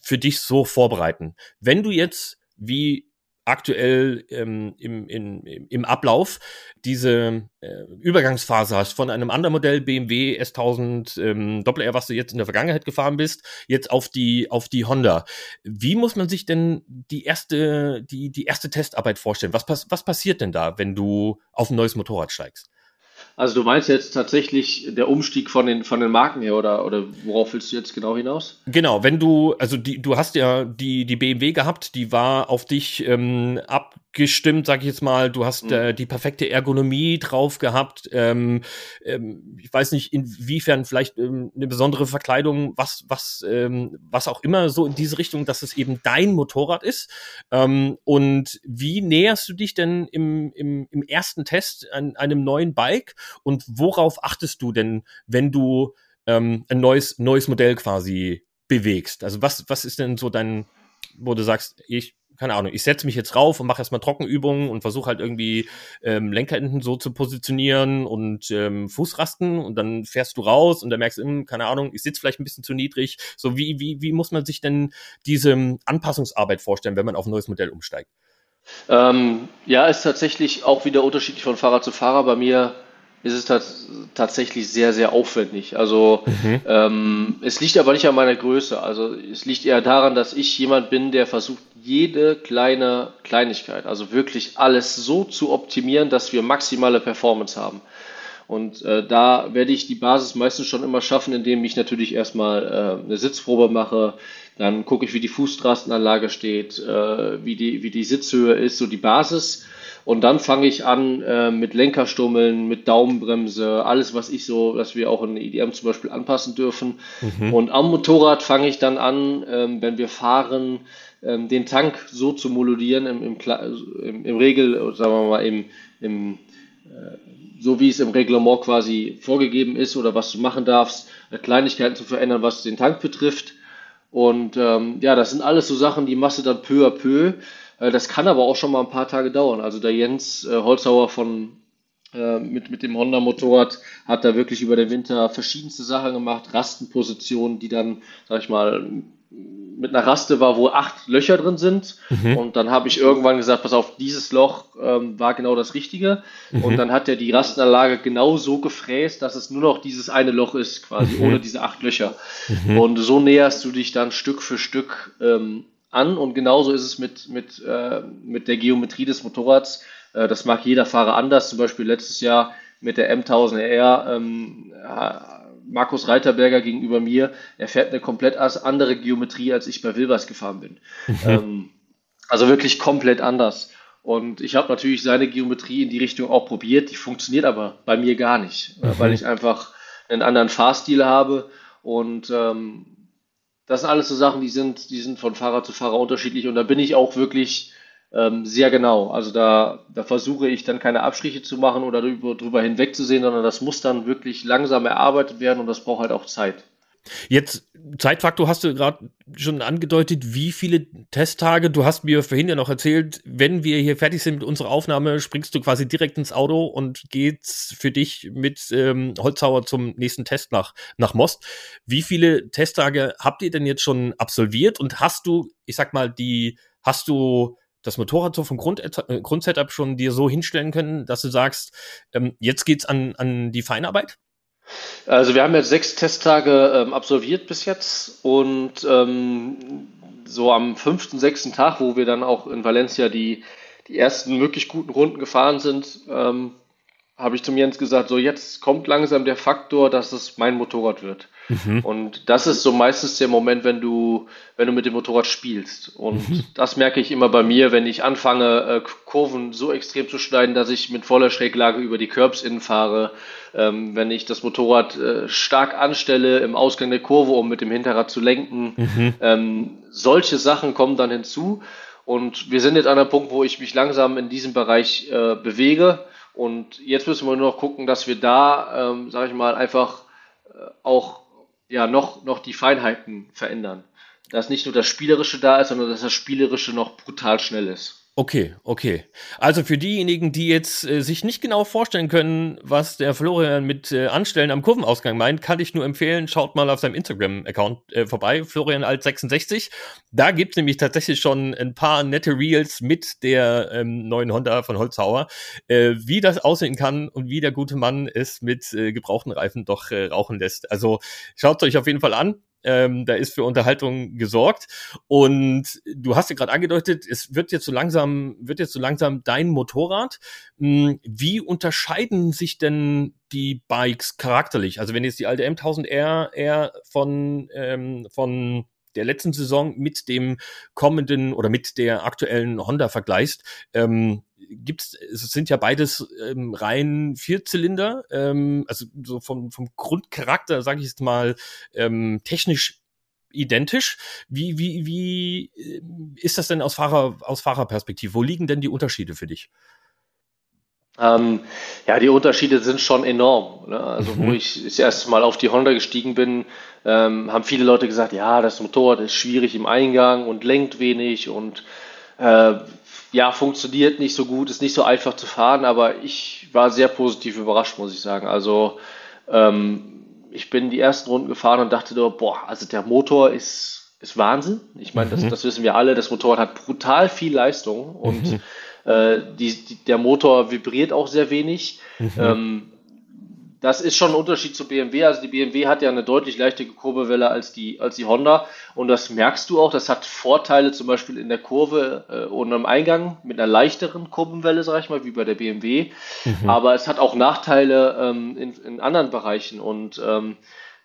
für dich so vorbereiten. Wenn du jetzt wie aktuell ähm, im, in, im Ablauf diese äh, Übergangsphase hast von einem anderen Modell BMW S1000 ähm, Doppel-R, was du jetzt in der Vergangenheit gefahren bist, jetzt auf die auf die Honda. Wie muss man sich denn die erste die die erste Testarbeit vorstellen? Was was passiert denn da, wenn du auf ein neues Motorrad steigst? Also du meinst jetzt tatsächlich der Umstieg von den, von den Marken her oder, oder worauf willst du jetzt genau hinaus? Genau, wenn du, also die, du hast ja die, die BMW gehabt, die war auf dich ähm, ab, gestimmt, sag ich jetzt mal. Du hast mhm. äh, die perfekte Ergonomie drauf gehabt. Ähm, ähm, ich weiß nicht, inwiefern vielleicht ähm, eine besondere Verkleidung, was, was, ähm, was auch immer so in diese Richtung, dass es eben dein Motorrad ist. Ähm, und wie näherst du dich denn im, im, im ersten Test an einem neuen Bike und worauf achtest du denn, wenn du ähm, ein neues, neues Modell quasi bewegst? Also was, was ist denn so dein, wo du sagst, ich keine Ahnung, ich setze mich jetzt rauf und mache erstmal Trockenübungen und versuche halt irgendwie ähm, Lenkerenden so zu positionieren und ähm, Fußrasten und dann fährst du raus und dann merkst du, hm, keine Ahnung, ich sitze vielleicht ein bisschen zu niedrig. So wie, wie, wie muss man sich denn diese Anpassungsarbeit vorstellen, wenn man auf ein neues Modell umsteigt? Ähm, ja, ist tatsächlich auch wieder unterschiedlich von Fahrer zu Fahrer. Bei mir ist es tats tatsächlich sehr, sehr aufwendig. Also mhm. ähm, es liegt aber nicht an meiner Größe. Also es liegt eher daran, dass ich jemand bin, der versucht, jede kleine Kleinigkeit, also wirklich alles so zu optimieren, dass wir maximale Performance haben. Und äh, da werde ich die Basis meistens schon immer schaffen, indem ich natürlich erstmal äh, eine Sitzprobe mache, dann gucke ich, wie die Fußrastenanlage steht, äh, wie, die, wie die Sitzhöhe ist, so die Basis. Und dann fange ich an äh, mit Lenkerstummeln, mit Daumenbremse, alles, was ich so, was wir auch in der EDM zum Beispiel anpassen dürfen. Mhm. Und am Motorrad fange ich dann an, ähm, wenn wir fahren, ähm, den Tank so zu modulieren, im, im, im, im Regel, sagen wir mal, im, im äh, so wie es im Reglement quasi vorgegeben ist oder was du machen darfst, äh, Kleinigkeiten zu verändern, was den Tank betrifft. Und ähm, ja, das sind alles so Sachen, die machst du dann peu à peu. Äh, das kann aber auch schon mal ein paar Tage dauern. Also der Jens äh, Holzhauer von äh, mit, mit dem Honda-Motorrad hat da wirklich über den Winter verschiedenste Sachen gemacht, Rastenpositionen, die dann, sag ich mal, mit einer Raste war, wo acht Löcher drin sind. Mhm. Und dann habe ich irgendwann gesagt, pass auf, dieses Loch ähm, war genau das Richtige. Mhm. Und dann hat er die Rastenanlage genau so gefräst, dass es nur noch dieses eine Loch ist, quasi mhm. ohne diese acht Löcher. Mhm. Und so näherst du dich dann Stück für Stück ähm, an. Und genauso ist es mit, mit, äh, mit der Geometrie des Motorrads. Äh, das mag jeder Fahrer anders. Zum Beispiel letztes Jahr mit der M1000R ähm, Markus Reiterberger gegenüber mir, er fährt eine komplett andere Geometrie, als ich bei Wilvers gefahren bin. Mhm. Ähm, also wirklich komplett anders. Und ich habe natürlich seine Geometrie in die Richtung auch probiert, die funktioniert aber bei mir gar nicht, mhm. weil ich einfach einen anderen Fahrstil habe. Und ähm, das sind alles so Sachen, die sind, die sind von Fahrer zu Fahrer unterschiedlich. Und da bin ich auch wirklich ähm, sehr genau. Also da, da versuche ich dann keine Abstriche zu machen oder drüber, drüber hinwegzusehen, sondern das muss dann wirklich langsam erarbeitet werden und das braucht halt auch Zeit. Jetzt, Zeitfaktor hast du gerade schon angedeutet, wie viele Testtage? Du hast mir vorhin ja noch erzählt, wenn wir hier fertig sind mit unserer Aufnahme, springst du quasi direkt ins Auto und geht's für dich mit ähm, Holzhauer zum nächsten Test nach, nach Most. Wie viele Testtage habt ihr denn jetzt schon absolviert und hast du, ich sag mal, die, hast du das Motorrad so vom äh, Grundsetup schon dir so hinstellen können, dass du sagst, ähm, jetzt geht's an, an die Feinarbeit? Also wir haben jetzt sechs Testtage ähm, absolviert bis jetzt und ähm, so am fünften, sechsten Tag, wo wir dann auch in Valencia die, die ersten wirklich guten Runden gefahren sind, ähm, habe ich zum Jens gesagt, so jetzt kommt langsam der Faktor, dass es mein Motorrad wird. Mhm. Und das ist so meistens der Moment, wenn du, wenn du mit dem Motorrad spielst. Und mhm. das merke ich immer bei mir, wenn ich anfange, äh, Kurven so extrem zu schneiden, dass ich mit voller Schräglage über die Curbs innen fahre. Ähm, wenn ich das Motorrad äh, stark anstelle im Ausgang der Kurve, um mit dem Hinterrad zu lenken. Mhm. Ähm, solche Sachen kommen dann hinzu. Und wir sind jetzt an einem Punkt, wo ich mich langsam in diesem Bereich äh, bewege und jetzt müssen wir nur noch gucken, dass wir da, ähm, sage ich mal, einfach äh, auch ja noch, noch die Feinheiten verändern. Dass nicht nur das Spielerische da ist, sondern dass das Spielerische noch brutal schnell ist. Okay, okay. Also für diejenigen, die jetzt äh, sich nicht genau vorstellen können, was der Florian mit äh, Anstellen am Kurvenausgang meint, kann ich nur empfehlen, schaut mal auf seinem Instagram-Account äh, vorbei, Florian Alt66. Da gibt's nämlich tatsächlich schon ein paar nette Reels mit der ähm, neuen Honda von Holzhauer, äh, wie das aussehen kann und wie der gute Mann es mit äh, gebrauchten Reifen doch äh, rauchen lässt. Also schaut euch auf jeden Fall an. Ähm, da ist für Unterhaltung gesorgt. Und du hast ja gerade angedeutet, es wird jetzt so langsam, wird jetzt so langsam dein Motorrad. Hm, wie unterscheiden sich denn die Bikes charakterlich? Also wenn jetzt die alte M1000R R von, ähm, von der letzten Saison mit dem kommenden oder mit der aktuellen Honda vergleichst, ähm, gibt's, es sind ja beides ähm, rein Vierzylinder, ähm, also so vom, vom Grundcharakter, sage ich jetzt mal, ähm, technisch identisch. Wie, wie, wie äh, ist das denn aus, Fahrer, aus Fahrerperspektive? Wo liegen denn die Unterschiede für dich? Ähm, ja, die Unterschiede sind schon enorm. Ne? Also, mhm. wo ich das erste Mal auf die Honda gestiegen bin, ähm, haben viele Leute gesagt, ja, das Motorrad ist schwierig im Eingang und lenkt wenig und äh, ja, funktioniert nicht so gut, ist nicht so einfach zu fahren, aber ich war sehr positiv überrascht, muss ich sagen. Also ähm, ich bin die ersten Runden gefahren und dachte nur, boah, also der Motor ist, ist Wahnsinn. Ich meine, mhm. das, das wissen wir alle, das Motorrad hat brutal viel Leistung und mhm. Äh, die, die, der Motor vibriert auch sehr wenig. Mhm. Ähm, das ist schon ein Unterschied zu BMW. Also die BMW hat ja eine deutlich leichtere Kurbelwelle als die, als die Honda. Und das merkst du auch. Das hat Vorteile zum Beispiel in der Kurve äh, und am Eingang mit einer leichteren Kurvenwelle, sag ich mal, wie bei der BMW. Mhm. Aber es hat auch Nachteile ähm, in, in anderen Bereichen. Und ähm,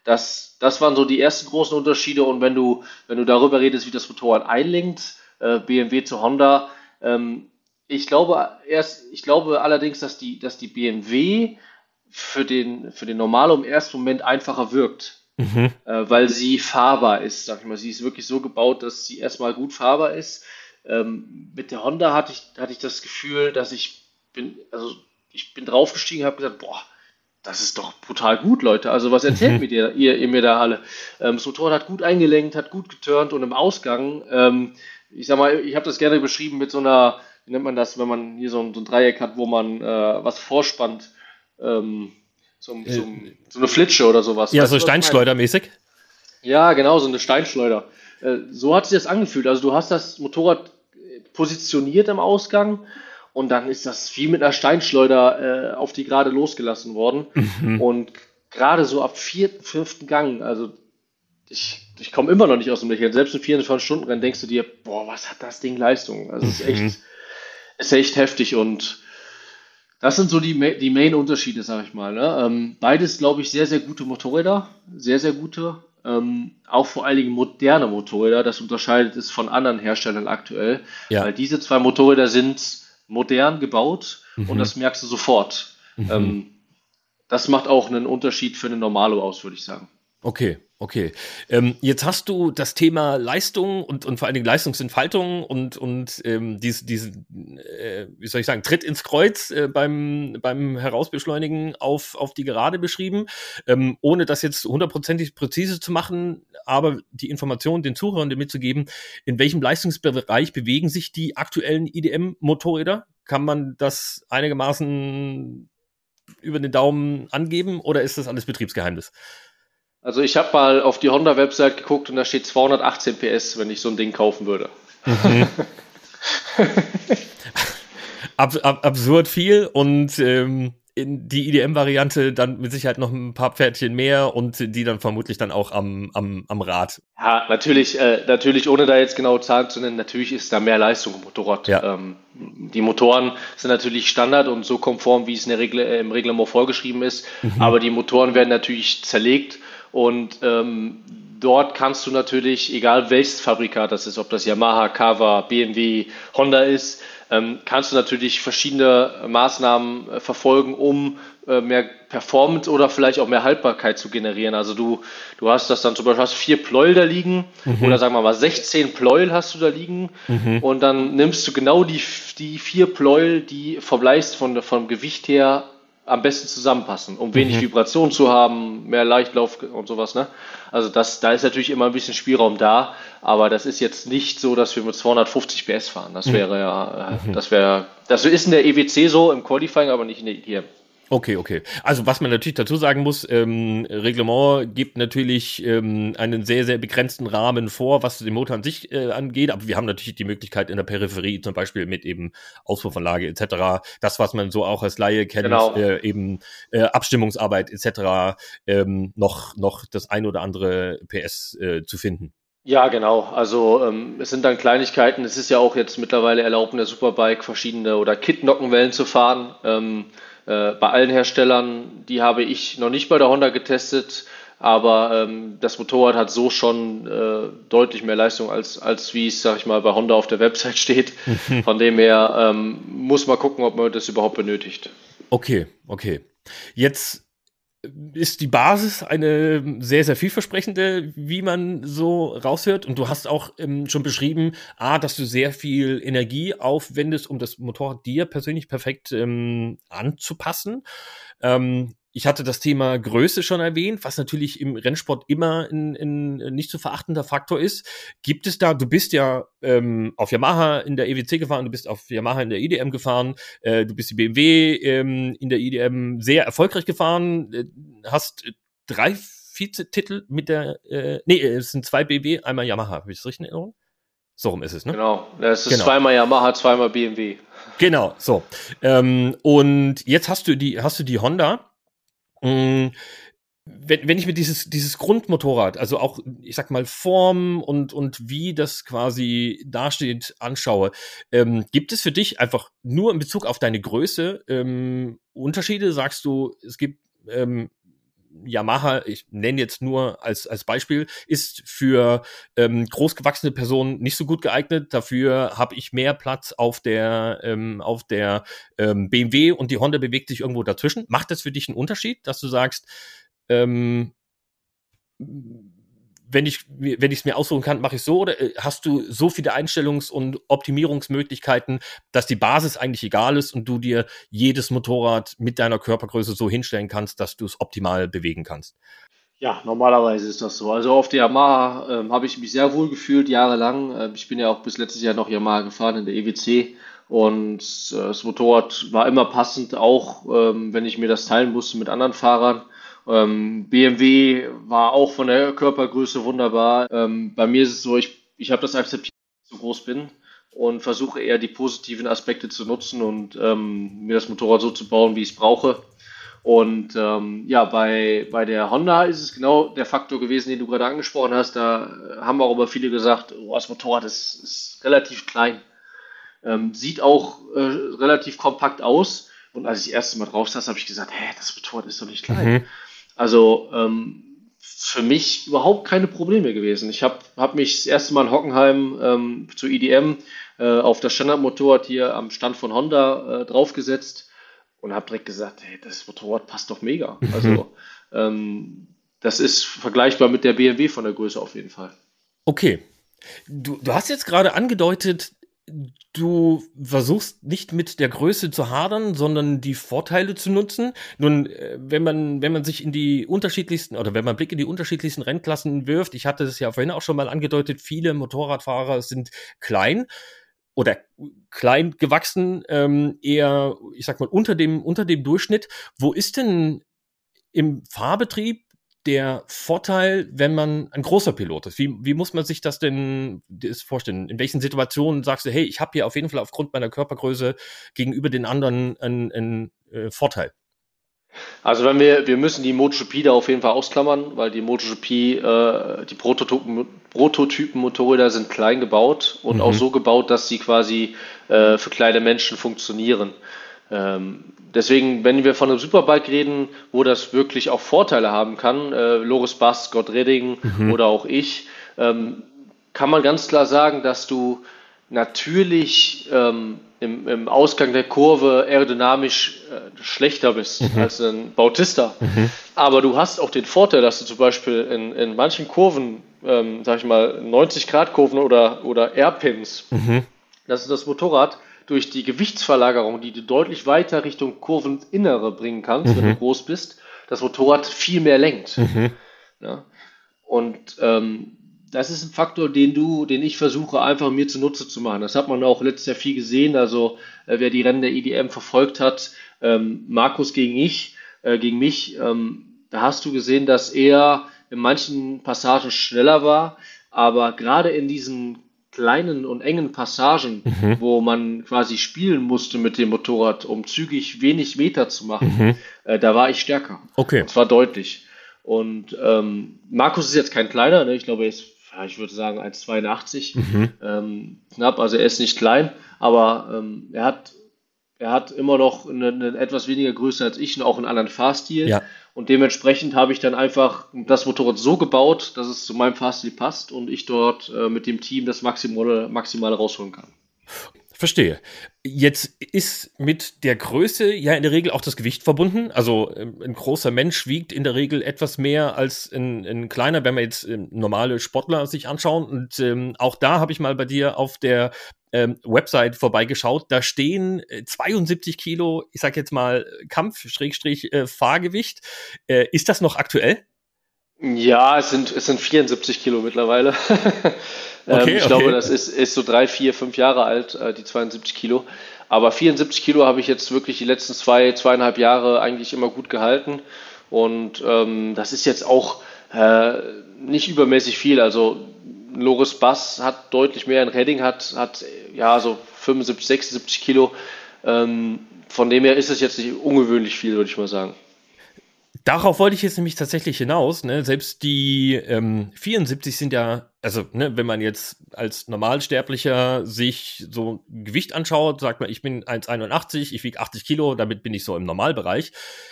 das, das waren so die ersten großen Unterschiede. Und wenn du, wenn du darüber redest, wie das Motorrad einlenkt, äh, BMW zu Honda, ähm, ich glaube erst, ich glaube allerdings, dass die, dass die BMW für den, für den Normalo im ersten Moment einfacher wirkt. Mhm. Äh, weil sie fahrbar ist, sag ich mal. Sie ist wirklich so gebaut, dass sie erstmal gut fahrbar ist. Ähm, mit der Honda hatte ich, hatte ich das Gefühl, dass ich bin, also ich bin draufgestiegen, habe gesagt, boah, das ist doch brutal gut, Leute. Also was erzählt mhm. mir ihr, ihr, ihr, mir da alle? Ähm, das Motorrad hat gut eingelenkt, hat gut geturnt und im Ausgang, ähm, ich sag mal, ich habe das gerne beschrieben mit so einer, wie nennt man das, wenn man hier so ein, so ein Dreieck hat, wo man äh, was vorspannt, ähm, so, äh, so, so, eine Flitsche oder sowas. Ja, weißt so Steinschleudermäßig. Ja, genau, so eine Steinschleuder. Äh, so hat sich das angefühlt. Also du hast das Motorrad positioniert im Ausgang und dann ist das wie mit einer Steinschleuder äh, auf die gerade losgelassen worden. Mhm. Und gerade so ab vierten, fünften Gang, also ich, ich komme immer noch nicht aus dem Lächeln. Selbst in 24 Stunden Rennen denkst du dir, boah, was hat das Ding Leistung? Also es ist echt, mhm. Ist echt heftig und das sind so die, die Main-Unterschiede, sag ich mal. Ne? Ähm, beides, glaube ich, sehr, sehr gute Motorräder. Sehr, sehr gute. Ähm, auch vor allen Dingen moderne Motorräder. Das unterscheidet es von anderen Herstellern aktuell. Ja. Weil diese zwei Motorräder sind modern gebaut mhm. und das merkst du sofort. Mhm. Ähm, das macht auch einen Unterschied für eine Normalo aus, würde ich sagen. Okay, okay. Ähm, jetzt hast du das Thema Leistung und, und vor allen Dingen Leistungsentfaltung und, und ähm, diesen, diese, äh, wie soll ich sagen, Tritt ins Kreuz äh, beim, beim Herausbeschleunigen auf, auf die Gerade beschrieben. Ähm, ohne das jetzt hundertprozentig präzise zu machen, aber die Information den Zuhörern mitzugeben, in welchem Leistungsbereich bewegen sich die aktuellen IDM-Motorräder? Kann man das einigermaßen über den Daumen angeben oder ist das alles Betriebsgeheimnis? Also ich habe mal auf die Honda-Website geguckt und da steht 218 PS, wenn ich so ein Ding kaufen würde. Mhm. ab, ab, absurd viel und ähm, in die IDM-Variante dann mit Sicherheit noch ein paar Pferdchen mehr und die dann vermutlich dann auch am, am, am Rad. Ja, natürlich, äh, natürlich, ohne da jetzt genau Zahlen zu nennen, natürlich ist da mehr Leistung im Motorrad. Ja. Ähm, die Motoren sind natürlich Standard und so konform, wie es in der Regel, äh, im Reglement vorgeschrieben ist, mhm. aber die Motoren werden natürlich zerlegt und ähm, dort kannst du natürlich, egal welches Fabrikat das ist, ob das Yamaha, Kawa, BMW, Honda ist, ähm, kannst du natürlich verschiedene Maßnahmen äh, verfolgen, um äh, mehr Performance oder vielleicht auch mehr Haltbarkeit zu generieren. Also du, du hast das dann zum Beispiel hast vier Pleuel da liegen mhm. oder sagen wir mal 16 Pleuel hast du da liegen mhm. und dann nimmst du genau die, die vier Pleuel, die vom Leist, von, vom Gewicht her am besten zusammenpassen, um wenig mhm. Vibration zu haben, mehr Leichtlauf und sowas. Ne? Also das, da ist natürlich immer ein bisschen Spielraum da, aber das ist jetzt nicht so, dass wir mit 250 PS fahren. Das mhm. wäre ja, äh, mhm. das wäre, das ist in der EWC so im Qualifying, aber nicht in der IDM. Okay, okay. Also was man natürlich dazu sagen muss, ähm, Reglement gibt natürlich ähm, einen sehr, sehr begrenzten Rahmen vor, was den Motor an sich äh, angeht, aber wir haben natürlich die Möglichkeit in der Peripherie, zum Beispiel mit eben Auspuffanlage etc., das, was man so auch als Laie kennt, genau. äh, eben äh, Abstimmungsarbeit etc., ähm, noch, noch das ein oder andere PS äh, zu finden. Ja, genau. Also ähm, es sind dann Kleinigkeiten. Es ist ja auch jetzt mittlerweile erlaubt, in der Superbike verschiedene oder Kit-Nockenwellen zu fahren. Ähm, äh, bei allen Herstellern, die habe ich noch nicht bei der Honda getestet, aber ähm, das Motorrad hat so schon äh, deutlich mehr Leistung als, als wie es, sag ich mal, bei Honda auf der Website steht. Von dem her ähm, muss man gucken, ob man das überhaupt benötigt. Okay, okay. Jetzt ist die Basis eine sehr, sehr vielversprechende, wie man so raushört. Und du hast auch ähm, schon beschrieben, A, dass du sehr viel Energie aufwendest, um das Motorrad dir persönlich perfekt ähm, anzupassen. Ähm, ich hatte das Thema Größe schon erwähnt, was natürlich im Rennsport immer ein, ein nicht zu verachtender Faktor ist. Gibt es da, du bist ja ähm, auf Yamaha in der EWC gefahren, du bist auf Yamaha in der IDM gefahren, äh, du bist die BMW ähm, in der IDM sehr erfolgreich gefahren, äh, hast drei Vizetitel mit der, äh, nee, es sind zwei BMW, einmal Yamaha, habe ich das richtig in Erinnerung? So rum ist es, ne? Genau, es ist genau. zweimal Yamaha, zweimal BMW. Genau, so. Ähm, und jetzt hast du die, hast du die Honda Mm, wenn, wenn ich mir dieses, dieses Grundmotorrad, also auch, ich sag mal, Form und, und wie das quasi dasteht, anschaue, ähm, gibt es für dich einfach nur in Bezug auf deine Größe ähm, Unterschiede? Sagst du, es gibt ähm, Yamaha, ich nenne jetzt nur als, als Beispiel, ist für ähm, großgewachsene Personen nicht so gut geeignet. Dafür habe ich mehr Platz auf der, ähm, auf der ähm, BMW und die Honda bewegt sich irgendwo dazwischen. Macht das für dich einen Unterschied, dass du sagst, ähm, wenn ich wenn es mir aussuchen kann, mache ich so oder äh, hast du so viele Einstellungs- und Optimierungsmöglichkeiten, dass die Basis eigentlich egal ist und du dir jedes Motorrad mit deiner Körpergröße so hinstellen kannst, dass du es optimal bewegen kannst? Ja, normalerweise ist das so. Also auf der Yamaha ähm, habe ich mich sehr wohl gefühlt, jahrelang. Ähm, ich bin ja auch bis letztes Jahr noch Yamaha gefahren in der EWC und äh, das Motorrad war immer passend, auch ähm, wenn ich mir das teilen musste mit anderen Fahrern. Ähm, BMW war auch von der Körpergröße wunderbar. Ähm, bei mir ist es so, ich, ich habe das akzeptiert, dass ich so groß bin und versuche eher die positiven Aspekte zu nutzen und ähm, mir das Motorrad so zu bauen, wie ich es brauche. Und ähm, ja, bei, bei der Honda ist es genau der Faktor gewesen, den du gerade angesprochen hast. Da haben auch aber viele gesagt, oh, das Motorrad ist, ist relativ klein. Ähm, sieht auch äh, relativ kompakt aus. Und als ich das erste Mal drauf saß, habe ich gesagt, hä, das Motorrad ist doch nicht klein. Mhm. Also ähm, für mich überhaupt keine Probleme gewesen. Ich habe hab mich das erste Mal in Hockenheim ähm, zu IDM e äh, auf das Standardmotorrad hier am Stand von Honda äh, draufgesetzt und habe direkt gesagt, hey, das Motorrad passt doch mega. Mhm. Also ähm, das ist vergleichbar mit der BMW von der Größe auf jeden Fall. Okay. Du, du hast jetzt gerade angedeutet, du versuchst nicht mit der Größe zu hadern, sondern die Vorteile zu nutzen. Nun, äh, wenn man, wenn man sich in die unterschiedlichsten oder wenn man Blick in die unterschiedlichsten Rennklassen wirft, ich hatte es ja vorhin auch schon mal angedeutet, viele Motorradfahrer sind klein oder klein gewachsen, ähm, eher, ich sag mal, unter dem, unter dem Durchschnitt. Wo ist denn im Fahrbetrieb der Vorteil, wenn man ein großer Pilot ist? Wie, wie muss man sich das denn das vorstellen? In welchen Situationen sagst du, hey, ich habe hier auf jeden Fall aufgrund meiner Körpergröße gegenüber den anderen einen, einen äh, Vorteil? Also wenn wir, wir müssen die MotoGP da auf jeden Fall ausklammern, weil die MotoGP, äh, die Prototypen, Prototypen-Motorräder sind klein gebaut und mhm. auch so gebaut, dass sie quasi äh, für kleine Menschen funktionieren. Ähm, deswegen, wenn wir von einem Superbike reden, wo das wirklich auch Vorteile haben kann, äh, Loris Bass, Scott Redding mhm. oder auch ich, ähm, kann man ganz klar sagen, dass du natürlich ähm, im, im, Ausgang der Kurve aerodynamisch äh, schlechter bist mhm. als ein Bautista. Mhm. Aber du hast auch den Vorteil, dass du zum Beispiel in, in manchen Kurven, ähm, sag ich mal, 90-Grad-Kurven oder, oder Airpins, mhm. dass du das Motorrad durch die Gewichtsverlagerung, die du deutlich weiter Richtung Kurveninnere bringen kannst, wenn du mhm. groß bist, das Motorrad viel mehr lenkt. Mhm. Ja? Und ähm, das ist ein Faktor, den du, den ich versuche einfach mir zunutze zu machen. Das hat man auch letztes Jahr viel gesehen. Also äh, wer die Rennen der EDM verfolgt hat, ähm, Markus gegen ich, äh, gegen mich, ähm, da hast du gesehen, dass er in manchen Passagen schneller war, aber gerade in diesen kleinen und engen Passagen, mhm. wo man quasi spielen musste mit dem Motorrad, um zügig wenig Meter zu machen, mhm. äh, da war ich stärker. Okay. Und zwar deutlich. Und ähm, Markus ist jetzt kein kleiner, ne? ich glaube, er ist ich würde sagen 1,82 mhm. ähm, knapp, also er ist nicht klein, aber ähm, er hat er hat immer noch eine, eine, etwas weniger Größe als ich und auch einen anderen Fahrstil. Ja. Und dementsprechend habe ich dann einfach das Motorrad so gebaut, dass es zu meinem Fahrstil passt und ich dort äh, mit dem Team das Maximale, Maximale rausholen kann. Verstehe. Jetzt ist mit der Größe ja in der Regel auch das Gewicht verbunden. Also ähm, ein großer Mensch wiegt in der Regel etwas mehr als ein, ein kleiner, wenn wir jetzt ähm, normale Sportler sich anschauen. Und ähm, auch da habe ich mal bei dir auf der ähm, Website vorbeigeschaut. Da stehen 72 äh, Kilo, ich sag jetzt mal Kampf-Fahrgewicht. Äh, ist das noch aktuell? Ja, es sind, es sind 74 Kilo mittlerweile. Ähm, okay, ich okay. glaube, das ist, ist so drei, vier, fünf Jahre alt, äh, die 72 Kilo. Aber 74 Kilo habe ich jetzt wirklich die letzten zwei, zweieinhalb Jahre eigentlich immer gut gehalten. Und ähm, das ist jetzt auch äh, nicht übermäßig viel. Also Loris Bass hat deutlich mehr, ein Redding hat, hat ja so 75, 76 Kilo. Ähm, von dem her ist es jetzt nicht ungewöhnlich viel, würde ich mal sagen. Darauf wollte ich jetzt nämlich tatsächlich hinaus. Ne? Selbst die ähm, 74 sind ja, also ne, wenn man jetzt als Normalsterblicher sich so Gewicht anschaut, sagt man, ich bin 1,81, ich wiege 80 Kilo, damit bin ich so im Normalbereich.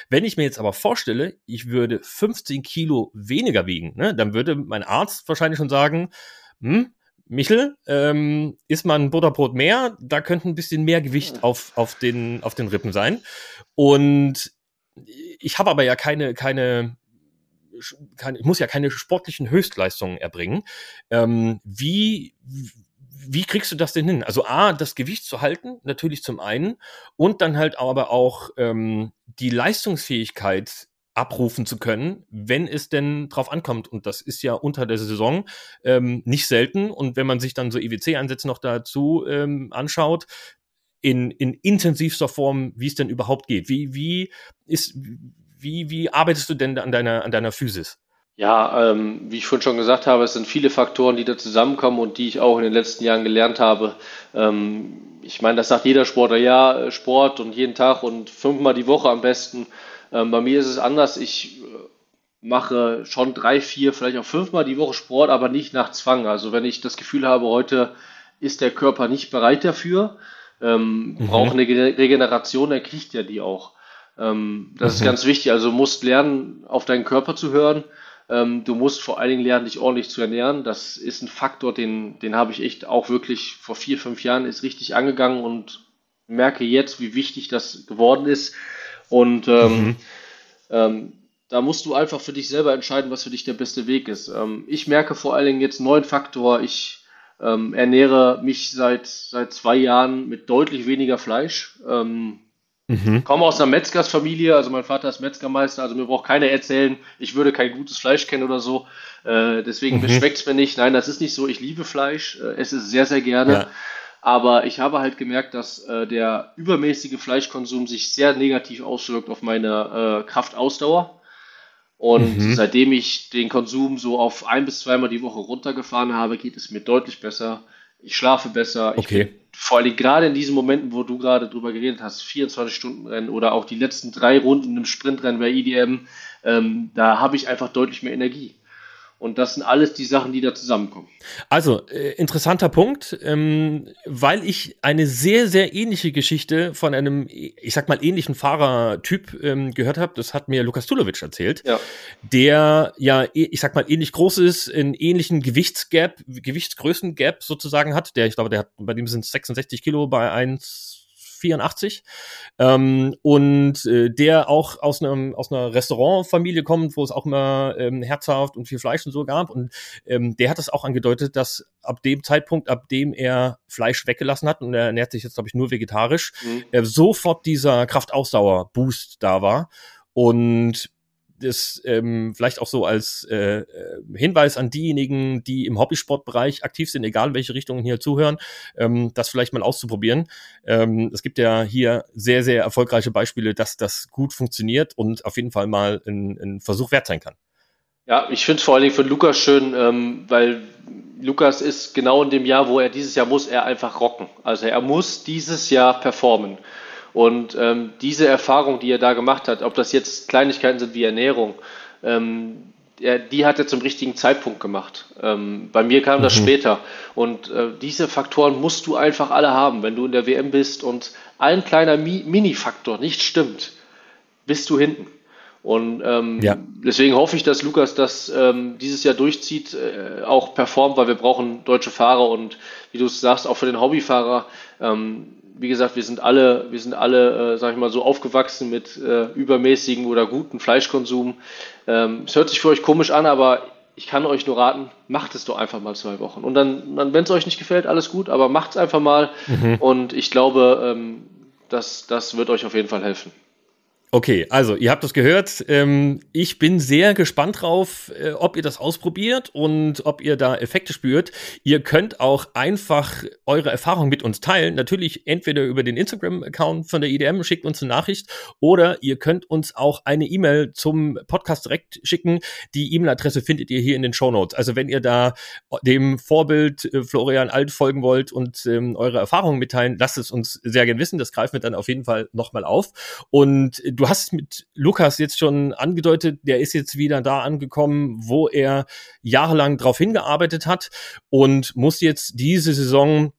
Wenn ich mir jetzt aber vorstelle, ich würde 15 Kilo weniger wiegen, ne, dann würde mein Arzt wahrscheinlich schon sagen, hm, Michel, ähm, isst man Butterbrot mehr, da könnte ein bisschen mehr Gewicht auf, auf, den, auf den Rippen sein. Und ich habe aber ja keine, keine keine, ich muss ja keine sportlichen Höchstleistungen erbringen. Ähm, wie, wie kriegst du das denn hin? Also A, das Gewicht zu halten, natürlich zum einen, und dann halt aber auch ähm, die Leistungsfähigkeit abrufen zu können, wenn es denn drauf ankommt. Und das ist ja unter der Saison ähm, nicht selten. Und wenn man sich dann so EWC-Einsätze noch dazu ähm, anschaut, in, in intensivster Form, wie es denn überhaupt geht. Wie, wie ist, wie, wie arbeitest du denn an deiner, an deiner Physis? Ja, ähm, wie ich vorhin schon gesagt habe, es sind viele Faktoren, die da zusammenkommen und die ich auch in den letzten Jahren gelernt habe. Ähm, ich meine, das sagt jeder Sportler, ja, Sport und jeden Tag und fünfmal die Woche am besten. Ähm, bei mir ist es anders. Ich äh, mache schon drei, vier, vielleicht auch fünfmal die Woche Sport, aber nicht nach Zwang. Also wenn ich das Gefühl habe, heute ist der Körper nicht bereit dafür, ähm, mhm. braucht eine Regeneration, dann kriegt er die auch. Ähm, das mhm. ist ganz wichtig. Also du musst lernen, auf deinen Körper zu hören. Ähm, du musst vor allen Dingen lernen, dich ordentlich zu ernähren. Das ist ein Faktor, den, den habe ich echt auch wirklich vor vier, fünf Jahren ist richtig angegangen und merke jetzt, wie wichtig das geworden ist. Und ähm, mhm. ähm, da musst du einfach für dich selber entscheiden, was für dich der beste Weg ist. Ähm, ich merke vor allen Dingen jetzt einen neuen Faktor. Ich ähm, ernähre mich seit, seit zwei Jahren mit deutlich weniger Fleisch. Ähm, mhm. Komme aus einer Metzgersfamilie, also mein Vater ist Metzgermeister, also mir braucht keiner erzählen, ich würde kein gutes Fleisch kennen oder so. Äh, deswegen mhm. schmeckt es mir nicht. Nein, das ist nicht so. Ich liebe Fleisch, äh, esse es sehr, sehr gerne. Ja. Aber ich habe halt gemerkt, dass äh, der übermäßige Fleischkonsum sich sehr negativ auswirkt auf meine äh, Kraftausdauer. Und mhm. seitdem ich den Konsum so auf ein bis zweimal die Woche runtergefahren habe, geht es mir deutlich besser. Ich schlafe besser. Okay. Bin, vor allem gerade in diesen Momenten, wo du gerade drüber geredet hast, 24 Stunden Rennen oder auch die letzten drei Runden im Sprintrennen bei IDM, ähm, da habe ich einfach deutlich mehr Energie. Und das sind alles die Sachen, die da zusammenkommen. Also, äh, interessanter Punkt, ähm, weil ich eine sehr, sehr ähnliche Geschichte von einem, ich sag mal, ähnlichen Fahrertyp ähm, gehört habe. Das hat mir Lukas Tulovic erzählt, ja. der ja, ich sag mal, ähnlich groß ist, einen ähnlichen Gewichtsgap, Gewichtsgrößengap sozusagen hat. Der, ich glaube, der hat, bei dem sind 66 Kilo bei 1 84. Ähm, und äh, der auch aus, einem, aus einer Restaurantfamilie kommt, wo es auch immer ähm, herzhaft und viel Fleisch und so gab. Und ähm, der hat es auch angedeutet, dass ab dem Zeitpunkt, ab dem er Fleisch weggelassen hat, und er ernährt sich jetzt, glaube ich, nur vegetarisch, mhm. äh, sofort dieser Kraftausdauer-Boost da war. Und das ähm, vielleicht auch so als äh, äh, Hinweis an diejenigen, die im Hobbysportbereich aktiv sind, egal welche Richtungen hier zuhören, ähm, das vielleicht mal auszuprobieren. Ähm, es gibt ja hier sehr, sehr erfolgreiche Beispiele, dass das gut funktioniert und auf jeden Fall mal ein, ein Versuch wert sein kann. Ja, ich finde es vor allen Dingen für Lukas schön, ähm, weil Lukas ist genau in dem Jahr, wo er dieses Jahr muss, er einfach rocken. Also er muss dieses Jahr performen. Und ähm, diese Erfahrung, die er da gemacht hat, ob das jetzt Kleinigkeiten sind wie Ernährung, ähm, er, die hat er zum richtigen Zeitpunkt gemacht. Ähm, bei mir kam das mhm. später. Und äh, diese Faktoren musst du einfach alle haben. Wenn du in der WM bist und ein kleiner Mi Mini-Faktor nicht stimmt, bist du hinten. Und ähm, ja. deswegen hoffe ich, dass Lukas das ähm, dieses Jahr durchzieht, äh, auch performt, weil wir brauchen deutsche Fahrer und wie du es sagst, auch für den Hobbyfahrer. Ähm, wie gesagt, wir sind alle, wir sind alle, äh, sag ich mal, so aufgewachsen mit äh, übermäßigen oder guten Fleischkonsum. Ähm, es hört sich für euch komisch an, aber ich kann euch nur raten, macht es doch einfach mal zwei Wochen. Und dann, dann wenn es euch nicht gefällt, alles gut, aber macht es einfach mal. Mhm. Und ich glaube, ähm, das, das wird euch auf jeden Fall helfen. Okay, also ihr habt das gehört. Ähm, ich bin sehr gespannt drauf, äh, ob ihr das ausprobiert und ob ihr da Effekte spürt. Ihr könnt auch einfach eure Erfahrungen mit uns teilen. Natürlich entweder über den Instagram-Account von der IDM, schickt uns eine Nachricht oder ihr könnt uns auch eine E-Mail zum Podcast direkt schicken. Die E-Mail-Adresse findet ihr hier in den Show Notes. Also wenn ihr da dem Vorbild äh, Florian Alt folgen wollt und ähm, eure Erfahrungen mitteilen, lasst es uns sehr gern wissen. Das greifen wir dann auf jeden Fall nochmal auf. Und du du hast mit Lukas jetzt schon angedeutet, der ist jetzt wieder da angekommen, wo er jahrelang drauf hingearbeitet hat und muss jetzt diese Saison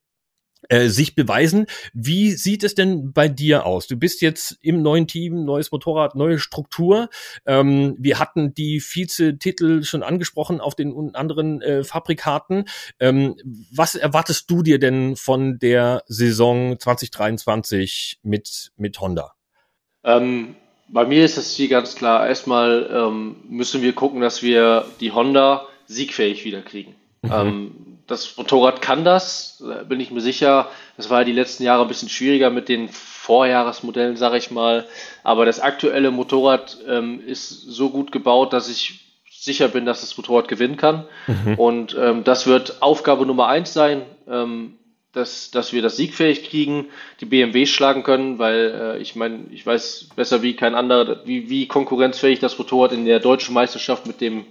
äh, sich beweisen. Wie sieht es denn bei dir aus? Du bist jetzt im neuen Team, neues Motorrad, neue Struktur. Ähm, wir hatten die Vize-Titel schon angesprochen auf den anderen äh, Fabrikaten. Ähm, was erwartest du dir denn von der Saison 2023 mit, mit Honda? Ähm, Bei mir ist das Ziel ganz klar. Erstmal ähm, müssen wir gucken, dass wir die Honda siegfähig wieder kriegen. Mhm. Ähm, das Motorrad kann das, bin ich mir sicher. Das war ja die letzten Jahre ein bisschen schwieriger mit den Vorjahresmodellen, sage ich mal. Aber das aktuelle Motorrad ähm, ist so gut gebaut, dass ich sicher bin, dass das Motorrad gewinnen kann. Mhm. Und ähm, das wird Aufgabe Nummer eins sein, ähm, dass, dass wir das siegfähig kriegen, die BMW schlagen können, weil äh, ich meine, ich weiß besser wie kein anderer, wie, wie konkurrenzfähig das Motorrad in der deutschen Meisterschaft mit dem,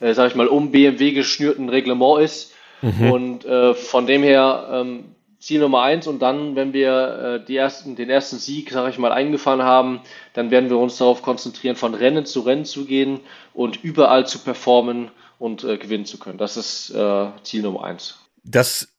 äh, sag ich mal, um BMW geschnürten Reglement ist. Mhm. Und äh, von dem her ähm, Ziel Nummer eins und dann, wenn wir äh, die ersten, den ersten Sieg, sage ich mal, eingefahren haben, dann werden wir uns darauf konzentrieren, von Rennen zu Rennen zu gehen und überall zu performen und äh, gewinnen zu können. Das ist äh, Ziel Nummer eins. Das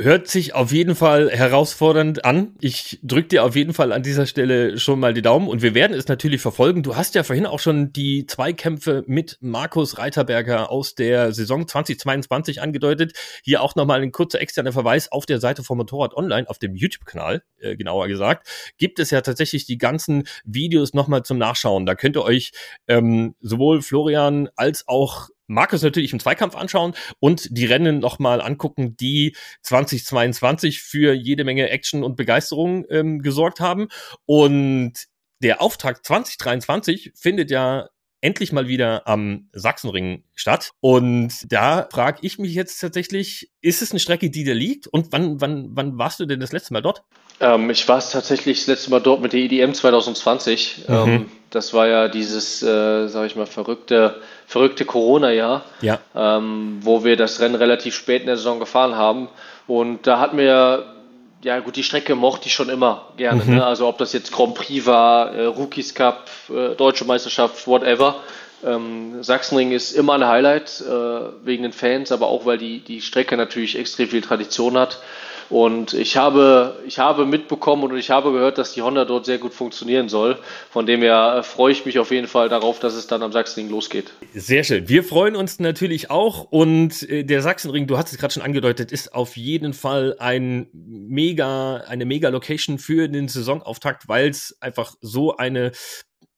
Hört sich auf jeden Fall herausfordernd an. Ich drücke dir auf jeden Fall an dieser Stelle schon mal die Daumen und wir werden es natürlich verfolgen. Du hast ja vorhin auch schon die Zweikämpfe mit Markus Reiterberger aus der Saison 2022 angedeutet. Hier auch nochmal ein kurzer externer Verweis auf der Seite vom Motorrad Online, auf dem YouTube-Kanal, äh, genauer gesagt, gibt es ja tatsächlich die ganzen Videos nochmal zum Nachschauen. Da könnt ihr euch ähm, sowohl Florian als auch Markus natürlich im Zweikampf anschauen und die Rennen nochmal angucken, die 2022 für jede Menge Action und Begeisterung ähm, gesorgt haben. Und der Auftakt 2023 findet ja endlich mal wieder am Sachsenring statt. Und da frage ich mich jetzt tatsächlich, ist es eine Strecke, die da liegt? Und wann, wann, wann warst du denn das letzte Mal dort? Ähm, ich war tatsächlich das letzte Mal dort mit der EDM 2020. Mhm. Ähm, das war ja dieses, äh, sage ich mal, verrückte, verrückte Corona-Jahr, ja. ähm, wo wir das Rennen relativ spät in der Saison gefahren haben. Und da hatten wir ja gut, die Strecke mochte ich schon immer gerne. Mhm. Ne? Also ob das jetzt Grand Prix war, äh, Rookies Cup, äh, Deutsche Meisterschaft, whatever. Ähm, Sachsenring ist immer ein Highlight äh, wegen den Fans, aber auch weil die, die Strecke natürlich extrem viel Tradition hat. Und ich habe, ich habe mitbekommen und ich habe gehört, dass die Honda dort sehr gut funktionieren soll. Von dem her äh, freue ich mich auf jeden Fall darauf, dass es dann am Sachsenring losgeht. Sehr schön. Wir freuen uns natürlich auch. Und äh, der Sachsenring, du hast es gerade schon angedeutet, ist auf jeden Fall ein mega, eine mega Location für den Saisonauftakt, weil es einfach so eine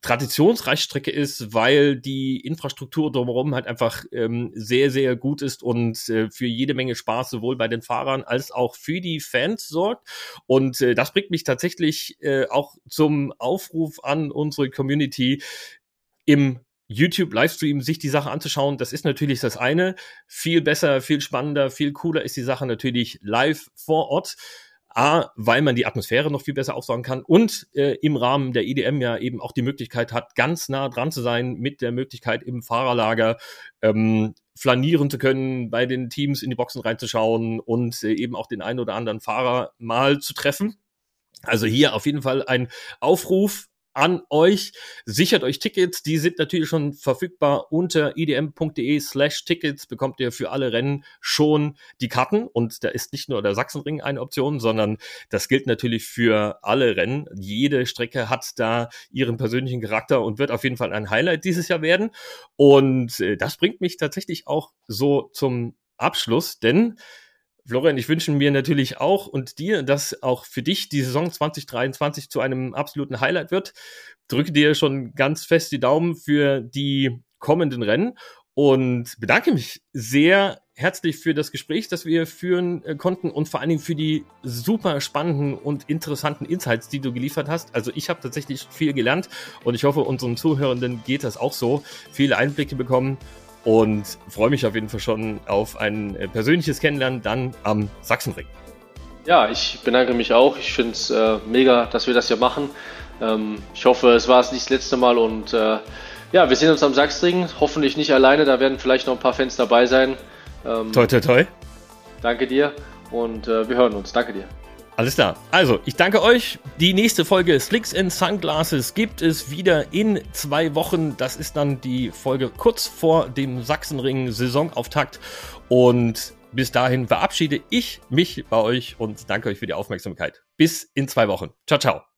Traditionsreichstrecke ist, weil die Infrastruktur drumherum halt einfach ähm, sehr, sehr gut ist und äh, für jede Menge Spaß sowohl bei den Fahrern als auch für die Fans sorgt. Und äh, das bringt mich tatsächlich äh, auch zum Aufruf an unsere Community im YouTube-Livestream sich die Sache anzuschauen, das ist natürlich das eine. Viel besser, viel spannender, viel cooler ist die Sache natürlich live vor Ort. A, weil man die Atmosphäre noch viel besser aufsaugen kann und äh, im Rahmen der IDM ja eben auch die Möglichkeit hat, ganz nah dran zu sein mit der Möglichkeit im Fahrerlager ähm, flanieren zu können, bei den Teams in die Boxen reinzuschauen und äh, eben auch den einen oder anderen Fahrer mal zu treffen. Also hier auf jeden Fall ein Aufruf an euch. Sichert euch Tickets, die sind natürlich schon verfügbar unter idm.de slash Tickets, bekommt ihr für alle Rennen schon die Karten und da ist nicht nur der Sachsenring eine Option, sondern das gilt natürlich für alle Rennen. Jede Strecke hat da ihren persönlichen Charakter und wird auf jeden Fall ein Highlight dieses Jahr werden und äh, das bringt mich tatsächlich auch so zum Abschluss, denn Florian, ich wünsche mir natürlich auch und dir, dass auch für dich die Saison 2023 zu einem absoluten Highlight wird. Drücke dir schon ganz fest die Daumen für die kommenden Rennen und bedanke mich sehr herzlich für das Gespräch, das wir führen äh, konnten und vor allen Dingen für die super spannenden und interessanten Insights, die du geliefert hast. Also ich habe tatsächlich viel gelernt und ich hoffe, unseren Zuhörenden geht das auch so. Viele Einblicke bekommen und freue mich auf jeden Fall schon auf ein äh, persönliches Kennenlernen dann am Sachsenring. Ja, ich bedanke mich auch. Ich finde es äh, mega, dass wir das hier machen. Ähm, ich hoffe, es war es nicht das letzte Mal und äh, ja, wir sehen uns am Sachsenring. Hoffentlich nicht alleine, da werden vielleicht noch ein paar Fans dabei sein. Ähm, toi, toi, toi. Danke dir und äh, wir hören uns. Danke dir. Alles klar. Also, ich danke euch. Die nächste Folge Slicks and Sunglasses gibt es wieder in zwei Wochen. Das ist dann die Folge kurz vor dem Sachsenring Saisonauftakt. Und bis dahin verabschiede ich mich bei euch und danke euch für die Aufmerksamkeit. Bis in zwei Wochen. Ciao, ciao.